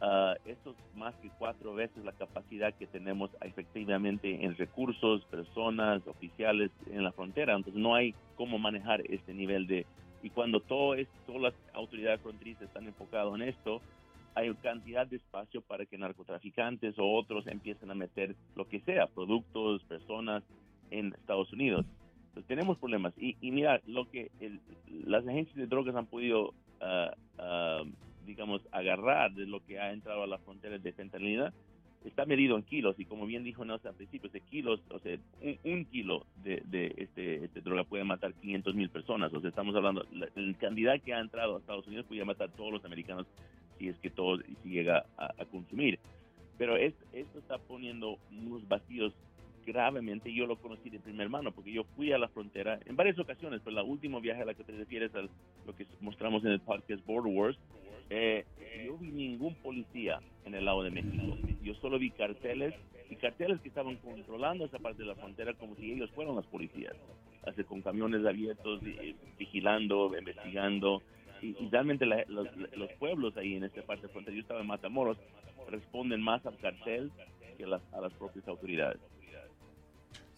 Uh, eso es más que cuatro veces la capacidad que tenemos efectivamente en recursos, personas, oficiales en la frontera. Entonces no hay cómo manejar este nivel de... Y cuando todo es, todas las autoridades fronterizas están enfocadas en esto, hay cantidad de espacio para que narcotraficantes o otros empiecen a meter lo que sea, productos, personas en Estados Unidos. Entonces tenemos problemas. Y, y mira, lo que las agencias de drogas han podido, uh, uh, digamos, agarrar de lo que ha entrado a las fronteras de fentanilina está medido en kilos y como bien dijo Nelson al principio, de kilos, o sea, un, kilo de, de este, este, droga puede matar 500 mil personas. O sea, estamos hablando, la, la, cantidad que ha entrado a Estados Unidos podría matar a todos los americanos si es que todo llega a, a consumir. Pero es, esto está poniendo unos vacíos gravemente. Yo lo conocí de primera mano porque yo fui a la frontera en varias ocasiones, pero el último viaje a la que te refieres a lo que mostramos en el podcast Border Wars, eh, yo vi ningún policía en el lado de México. Yo solo vi carteles y carteles que estaban controlando esa parte de la frontera como si ellos fueran las policías, así, con camiones abiertos, y, vigilando, investigando. Y, y realmente la, los, los, pueblos ahí en esta parte de frontera, yo estaba en Matamoros, responden más al cartel que las, a las propias autoridades.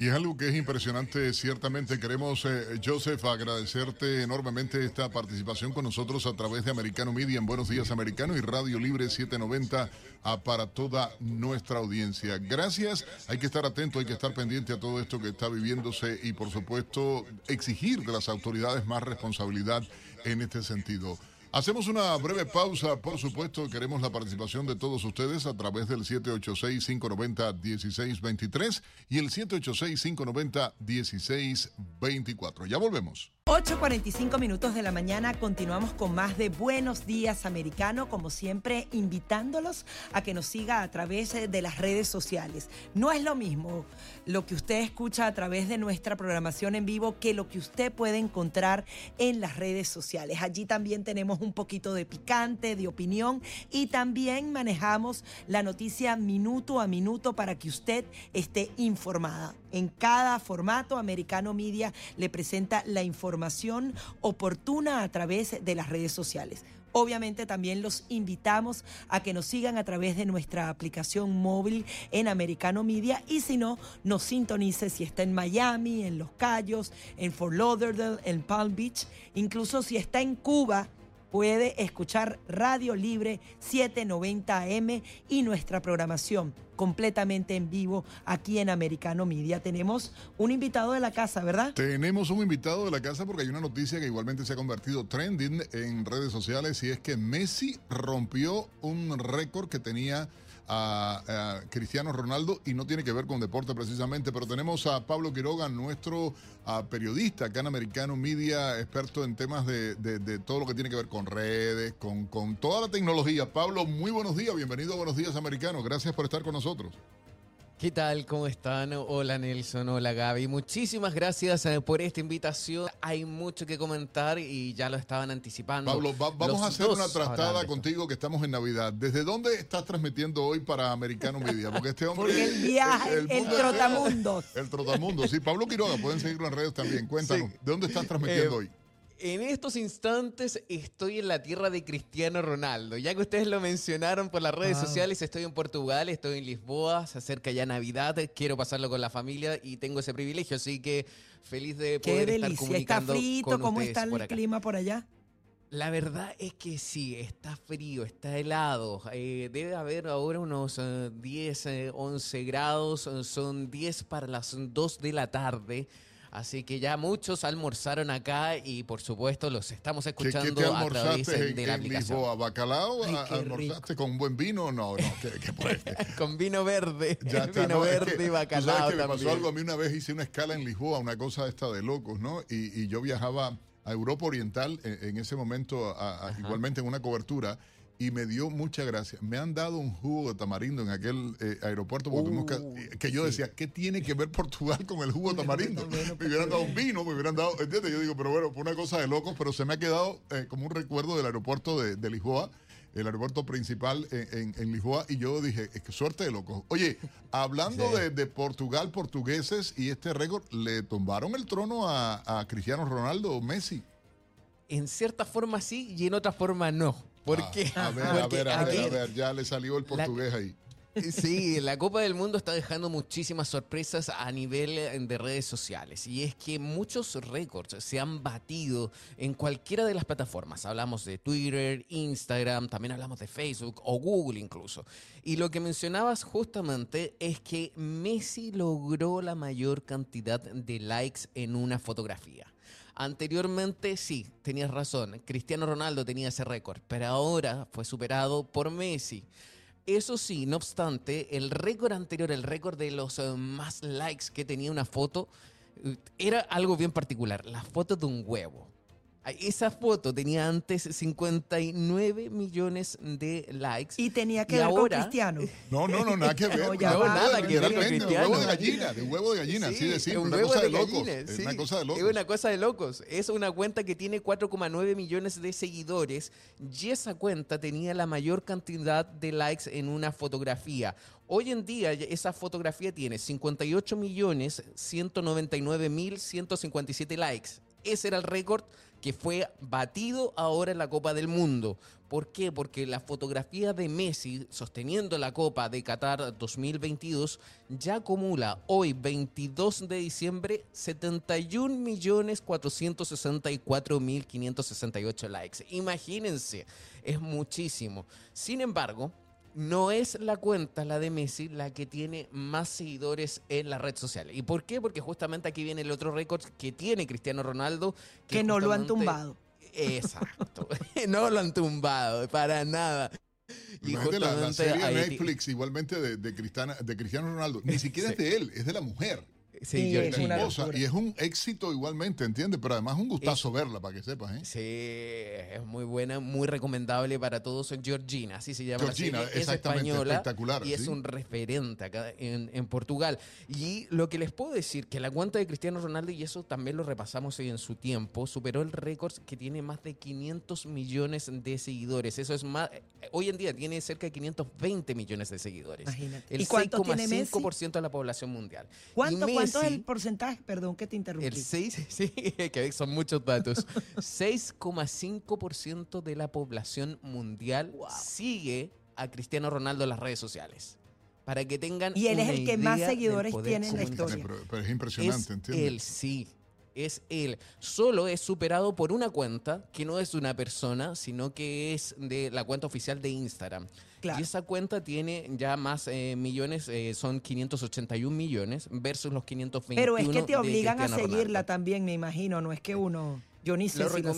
Y es algo que es impresionante, ciertamente. Queremos, eh, Joseph, agradecerte enormemente esta participación con nosotros a través de Americano Media en Buenos Días Americano y Radio Libre 790 a, para toda nuestra audiencia. Gracias, hay que estar atento, hay que estar pendiente a todo esto que está viviéndose y, por supuesto, exigir de las autoridades más responsabilidad en este sentido. Hacemos una breve pausa, por supuesto, queremos la participación de todos ustedes a través del 786-590-1623 y el 786-590-1624. Ya volvemos. 8.45 minutos de la mañana, continuamos con más de Buenos Días Americano, como siempre invitándolos a que nos siga a través de las redes sociales. No es lo mismo lo que usted escucha a través de nuestra programación en vivo que lo que usted puede encontrar en las redes sociales. Allí también tenemos un poquito de picante, de opinión y también manejamos la noticia minuto a minuto para que usted esté informada. En cada formato, Americano Media le presenta la información oportuna a través de las redes sociales. Obviamente también los invitamos a que nos sigan a través de nuestra aplicación móvil en Americano Media y si no, nos sintonice si está en Miami, en Los Cayos, en Fort Lauderdale, en Palm Beach, incluso si está en Cuba puede escuchar Radio Libre 790 AM y nuestra programación completamente en vivo aquí en Americano Media. Tenemos un invitado de la casa, ¿verdad? Tenemos un invitado de la casa porque hay una noticia que igualmente se ha convertido trending en redes sociales y es que Messi rompió un récord que tenía a, Cristiano Ronaldo y no tiene que ver con deporte precisamente, pero tenemos a Pablo Quiroga, nuestro periodista acá en Americano Media, experto en temas de, de, de, todo lo que tiene que ver con redes, con, con toda la tecnología. Pablo, muy buenos días, bienvenido a Buenos Días Americanos, gracias por estar con nosotros. ¿Qué tal? ¿Cómo están? Hola Nelson, hola Gaby. Muchísimas gracias eh, por esta invitación. Hay mucho que comentar y ya lo estaban anticipando. Pablo, va, vamos Los a hacer una trastada contigo que estamos en Navidad. ¿Desde dónde estás transmitiendo hoy para Americano Media? Porque este hombre... Porque el viaje, el, el, el trotamundos. El trotamundos, sí. Pablo Quiroga, pueden seguirlo en redes también. Cuéntanos, sí. ¿de dónde estás transmitiendo eh, hoy? En estos instantes estoy en la tierra de Cristiano Ronaldo. Ya que ustedes lo mencionaron por las redes ah. sociales, estoy en Portugal, estoy en Lisboa, se acerca ya Navidad, quiero pasarlo con la familia y tengo ese privilegio, así que feliz de poder Qué estar delicia. comunicando ¿Está frito? con ¿Cómo está el por clima por allá? La verdad es que sí, está frío, está helado. Eh, debe haber ahora unos eh, 10, eh, 11 grados. Son 10 para las 2 de la tarde. Así que ya muchos almorzaron acá y por supuesto los estamos escuchando ¿Qué, qué te a través en, de la en aplicación. Lisboa? ¿Bacalao? Ay, ¿Almorzaste con buen vino? No, no, ¿qué, qué con vino verde. Ya está, vino no, es verde que, y ¿tú bacalao sabes que me también. pasó algo a mí una vez hice una escala en Lisboa, una cosa esta de locos, ¿no? Y, y yo viajaba a Europa Oriental en, en ese momento, a, a, igualmente en una cobertura, y me dio mucha gracia. Me han dado un jugo de tamarindo en aquel eh, aeropuerto porque Uh, que, que, yo decía, ¿qué tiene que ver Portugal con el jugo de tamarindo? me hubieran dado un vino, me hubieran dado, ¿entiendes? Yo digo, pero bueno, fue una cosa de locos, pero se me ha quedado eh, como un recuerdo del aeropuerto de, de Lisboa el aeropuerto principal en, en, en, Lisboa y yo dije, es que suerte de locos. Oye, hablando sí. de, de, Portugal, portugueses y este récord, le tumbaron el trono a, a Cristiano Ronaldo, Messi. en cierta forma sí y en otra forma no. ¿Por Ah? A ver, a Porque ver, a ver, a ver, ya le salió el portugués ahí. Sí, la Copa del Mundo está dejando muchísimas sorpresas a nivel eh, de redes sociales. Y es que muchos récords se han batido en cualquiera de las plataformas. Hablamos de Twitter, Instagram, también hablamos de Facebook o Google incluso. Y lo que mencionabas justamente es que Messi logró la mayor cantidad de likes en una fotografía. Anteriormente sí, tenías razón, Cristiano Ronaldo tenía ese récord, pero ahora fue superado por Messi. Eso sí, no obstante, el récord anterior, el récord de los eh, más likes que tenía una foto, eh, era algo bien particular, la foto de un huevo. Esa foto tenía antes 59 millones de likes. Y tenía que y ver con ahora, Cristiano. No, no, no, nada que ver. No, ya No, nada que ver con Literalmente, de Cristiano. huevo de gallina, de huevo de gallina, así de simple, un una huevo cosa de, de locos. gallina, es sí. una cosa de locos. Es una cosa de locos. Es una cuenta que tiene 4,9 millones de seguidores y esa cuenta tenía la mayor cantidad de likes en una fotografía. Hoy en día esa fotografía tiene 58 millones 199 mil 157 likes. Ese era el récord que fue batido ahora en la Copa del Mundo. ¿Por qué? Porque la fotografía de Messi sosteniendo la Copa de Qatar 2022 ya acumula hoy, 22 de diciembre, 71 millones 464 mil 568 likes. Imagínense, es muchísimo. Sin embargo, no es la cuenta, la de Messi, la que tiene más seguidores en la red social. ¿Y por qué? Porque justamente aquí viene el otro récord que tiene Cristiano Ronaldo. Que no lo han tumbado. Exacto. no lo han tumbado, para nada. Y Imagínate la, serie de Netflix igualmente de, de, Cristiana- de Cristiano Ronaldo. Ni siquiera es de él, es de la mujer. Sí, Sí, yo- es La una esposa. locura. Y es un éxito igualmente, ¿entiendes? Pero además es un gustazo verla, para que sepas, ¿eh? Sí, es muy buena, muy recomendable para todos. Georgina, así se llama. la Georgina, serie, es exactamente, española espectacular, Y es un referente acá en, en Portugal. Y lo que les puedo decir, que la cuenta de Cristiano Ronaldo, y eso también lo repasamos hoy en su tiempo, superó el récord que tiene más de 500 millones de seguidores. Eso es más, hoy en día tiene cerca de 520 millones de seguidores. Imagínate. El ¿Y cuánto tiene Messi? 6,5% de la población mundial. Y ¿Cuánto, ¿Cuánto es el porcentaje? Perdón que te interrumpí. el 6, sí, que son muchos datos. 6,5% de la población mundial sigue a Cristiano Ronaldo en las redes sociales. Para que tengan Y él es el que más seguidores tiene en la historia. Pero, pero es impresionante, Es ¿entiendes? él, sí. Es él. Solo es superado por una cuenta que no es de una persona, sino que es de la cuenta oficial de Instagram. Claro. Y esa cuenta tiene ya más eh, millones, eh, son 581 millones versus los 521 Pero es que te obligan a seguirla Ronaldo. también, me imagino. No es que uno. Yo ni sé Lo si sigo.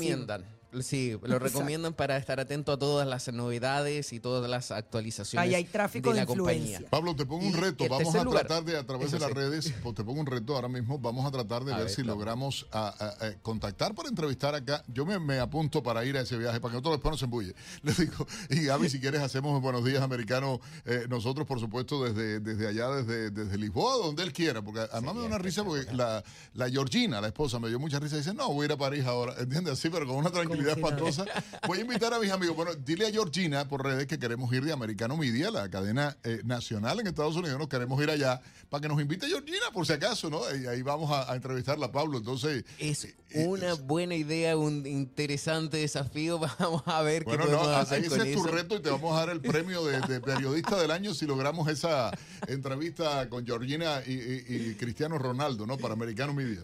Sí, lo Exacto. recomiendan para estar atento a todas las novedades y todas las actualizaciones Ahí hay tráfico de la influencia. compañía. Pablo, te pongo un reto. Vamos a lugar, tratar de, a través de las sí. redes, pues, te pongo un reto ahora mismo. Vamos a tratar de A ver, ver, si claro. logramos a- a- a contactar para entrevistar acá. Yo me, me apunto para ir a ese viaje, para que nosotros después no se embulle. Le digo, y Gaby, si quieres, hacemos Buenos Días Americanos. eh, nosotros, por supuesto, desde, desde allá, desde, desde Lisboa, donde él quiera. Porque además me da una risa porque la, la Georgina, la esposa, me dio mucha risa. Dice, no, voy a ir a París ahora. ¿Entiendes? Así, pero con una tranquilidad espantosa. Voy a invitar a mis amigos. Bueno, dile a Georgina por redes que queremos ir de Americano Media, la cadena eh, nacional en Estados Unidos. Nos queremos ir allá para que nos invite Georgina, por si acaso, ¿no? Y ahí vamos a, a entrevistarla, Pablo. Entonces, Es eh, una buena idea, un interesante desafío. Vamos a ver bueno, qué no, podemos a- hacer ese con es tu reto y te vamos a dar el premio de, de periodista del año si logramos esa entrevista con Georgina y, y- y Cristiano Ronaldo, ¿no? Para Americano Media.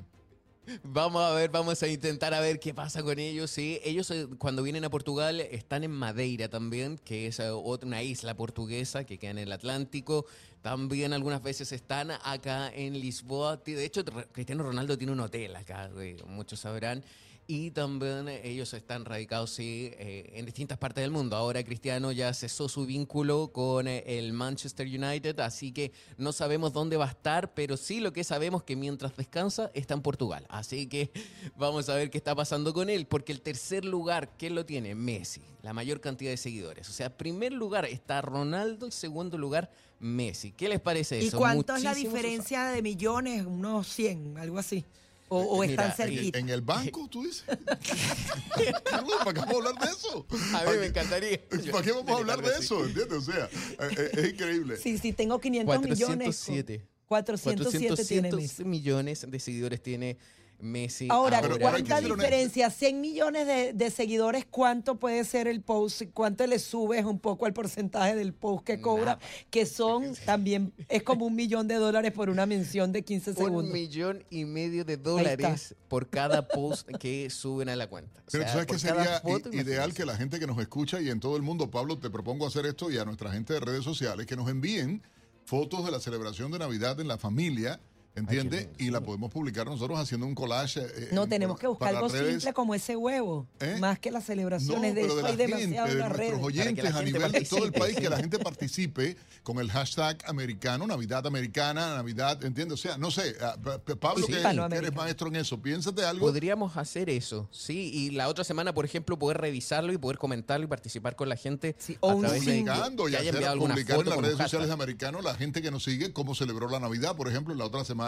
Vamos a ver, vamos a intentar a ver qué pasa con ellos. Sí, ellos eh, cuando vienen a Portugal están en Madeira también, que es eh, una isla portuguesa que queda en el Atlántico. También algunas veces están acá en Lisboa. De hecho, Cristiano Ronaldo tiene un hotel acá, eh, muchos sabrán. Y también ellos están radicados sí, eh, en distintas partes del mundo. Ahora Cristiano ya cesó su vínculo con eh, el Manchester United, así que no sabemos dónde va a estar, pero sí lo que sabemos que mientras descansa está en Portugal. Así que vamos a ver qué está pasando con él, porque el tercer lugar, ¿quién lo tiene? Messi, la mayor cantidad de seguidores. O sea, primer lugar está Ronaldo y segundo lugar Messi. ¿Qué les parece ¿Y eso? cuánto es la diferencia de millones? Unos 100, algo así. O, o Eh, están mira, cerquita. En el banco, tú dices. Carlos, ¿Para qué vamos a hablar de eso? A mí me encantaría. ¿Para qué vamos a hablar de eso? ¿Entiendes? O sea, eh, eh, es increíble. Sí, sí, tengo 500 millones. 407. 407 tiene 407 millones de seguidores tiene Messi. Ahora, ¿cuánta que diferencia? 100 millones de, de seguidores, ¿cuánto puede ser el post? ¿Cuánto le subes un poco al porcentaje del post que cobra? Que son también, es como un millón de dólares por una mención de 15 Un segundos. millón y medio de dólares por cada post que suben a la cuenta. O Pero sea, ¿sabes cada sería foto, ideal que la gente que nos escucha y en todo el mundo, Pablo, te propongo hacer esto y a nuestra gente de redes sociales que nos envíen fotos de la celebración de Navidad en la familia, ¿entiendes? y la podemos publicar nosotros haciendo un collage. eh, No, en- tenemos que buscar algo redes. simple como ese huevo, ¿Eh? más que las No, celebraciones. de pero eso de la gente, en de redes. nuestros oyentes a nivel de todo el país, que la gente participe con el hashtag americano, Navidad americana, Navidad, ¿entiendes? O sea, no sé, ah, Pa- Pa- Pablo, Sí. que, eres maestro en eso, piénsate algo. Podríamos hacer eso, sí, y la otra semana, por ejemplo, poder revisarlo y poder comentarlo y participar con la gente o a un través de publicando y hacer, publicar en las redes sociales americano la gente que nos sigue cómo celebró la Navidad, por ejemplo, en la otra semana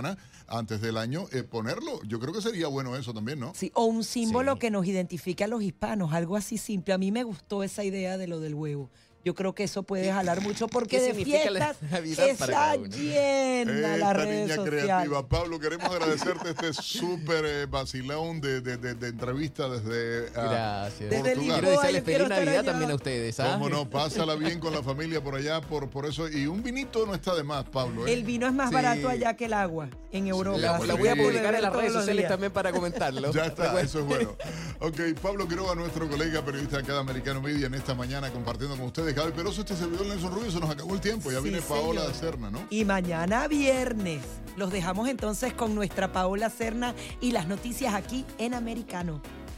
antes del año, eh, ponerlo. Yo creo que sería bueno eso también, ¿no? Sí, o un símbolo que nos identifique a los hispanos, algo así simple. A mí me gustó esa idea de lo del huevo. Yo creo que eso puede jalar mucho porque de la fiestas está llena las Esta redes niña sociales. creativa. Pablo, queremos agradecerte este súper eh, vacilón de, de- de- de entrevista desde ah, Gracias. Desde Portugal. Quiero desearles feliz Navidad también a ustedes. ¿ah? Cómo no, pásala bien con la familia por allá, por, por eso. Y un vinito no está de más, Pablo. ¿eh? El vino es más Sí. barato allá que el agua en Europa. La, la voy a publicar en las redes sociales también para comentarlo. Ya está, eso es bueno. Ok, Pablo Quiroga, nuestro colega periodista acá de Americano Media en esta mañana compartiendo con ustedes. Gaby Peroso, este servidor Nelson Rubio, se nos acabó el tiempo. Ya Sí, viene Paola señor. Serna, ¿no? Y mañana viernes los dejamos entonces con nuestra Paola Cerna y las noticias aquí en Americano.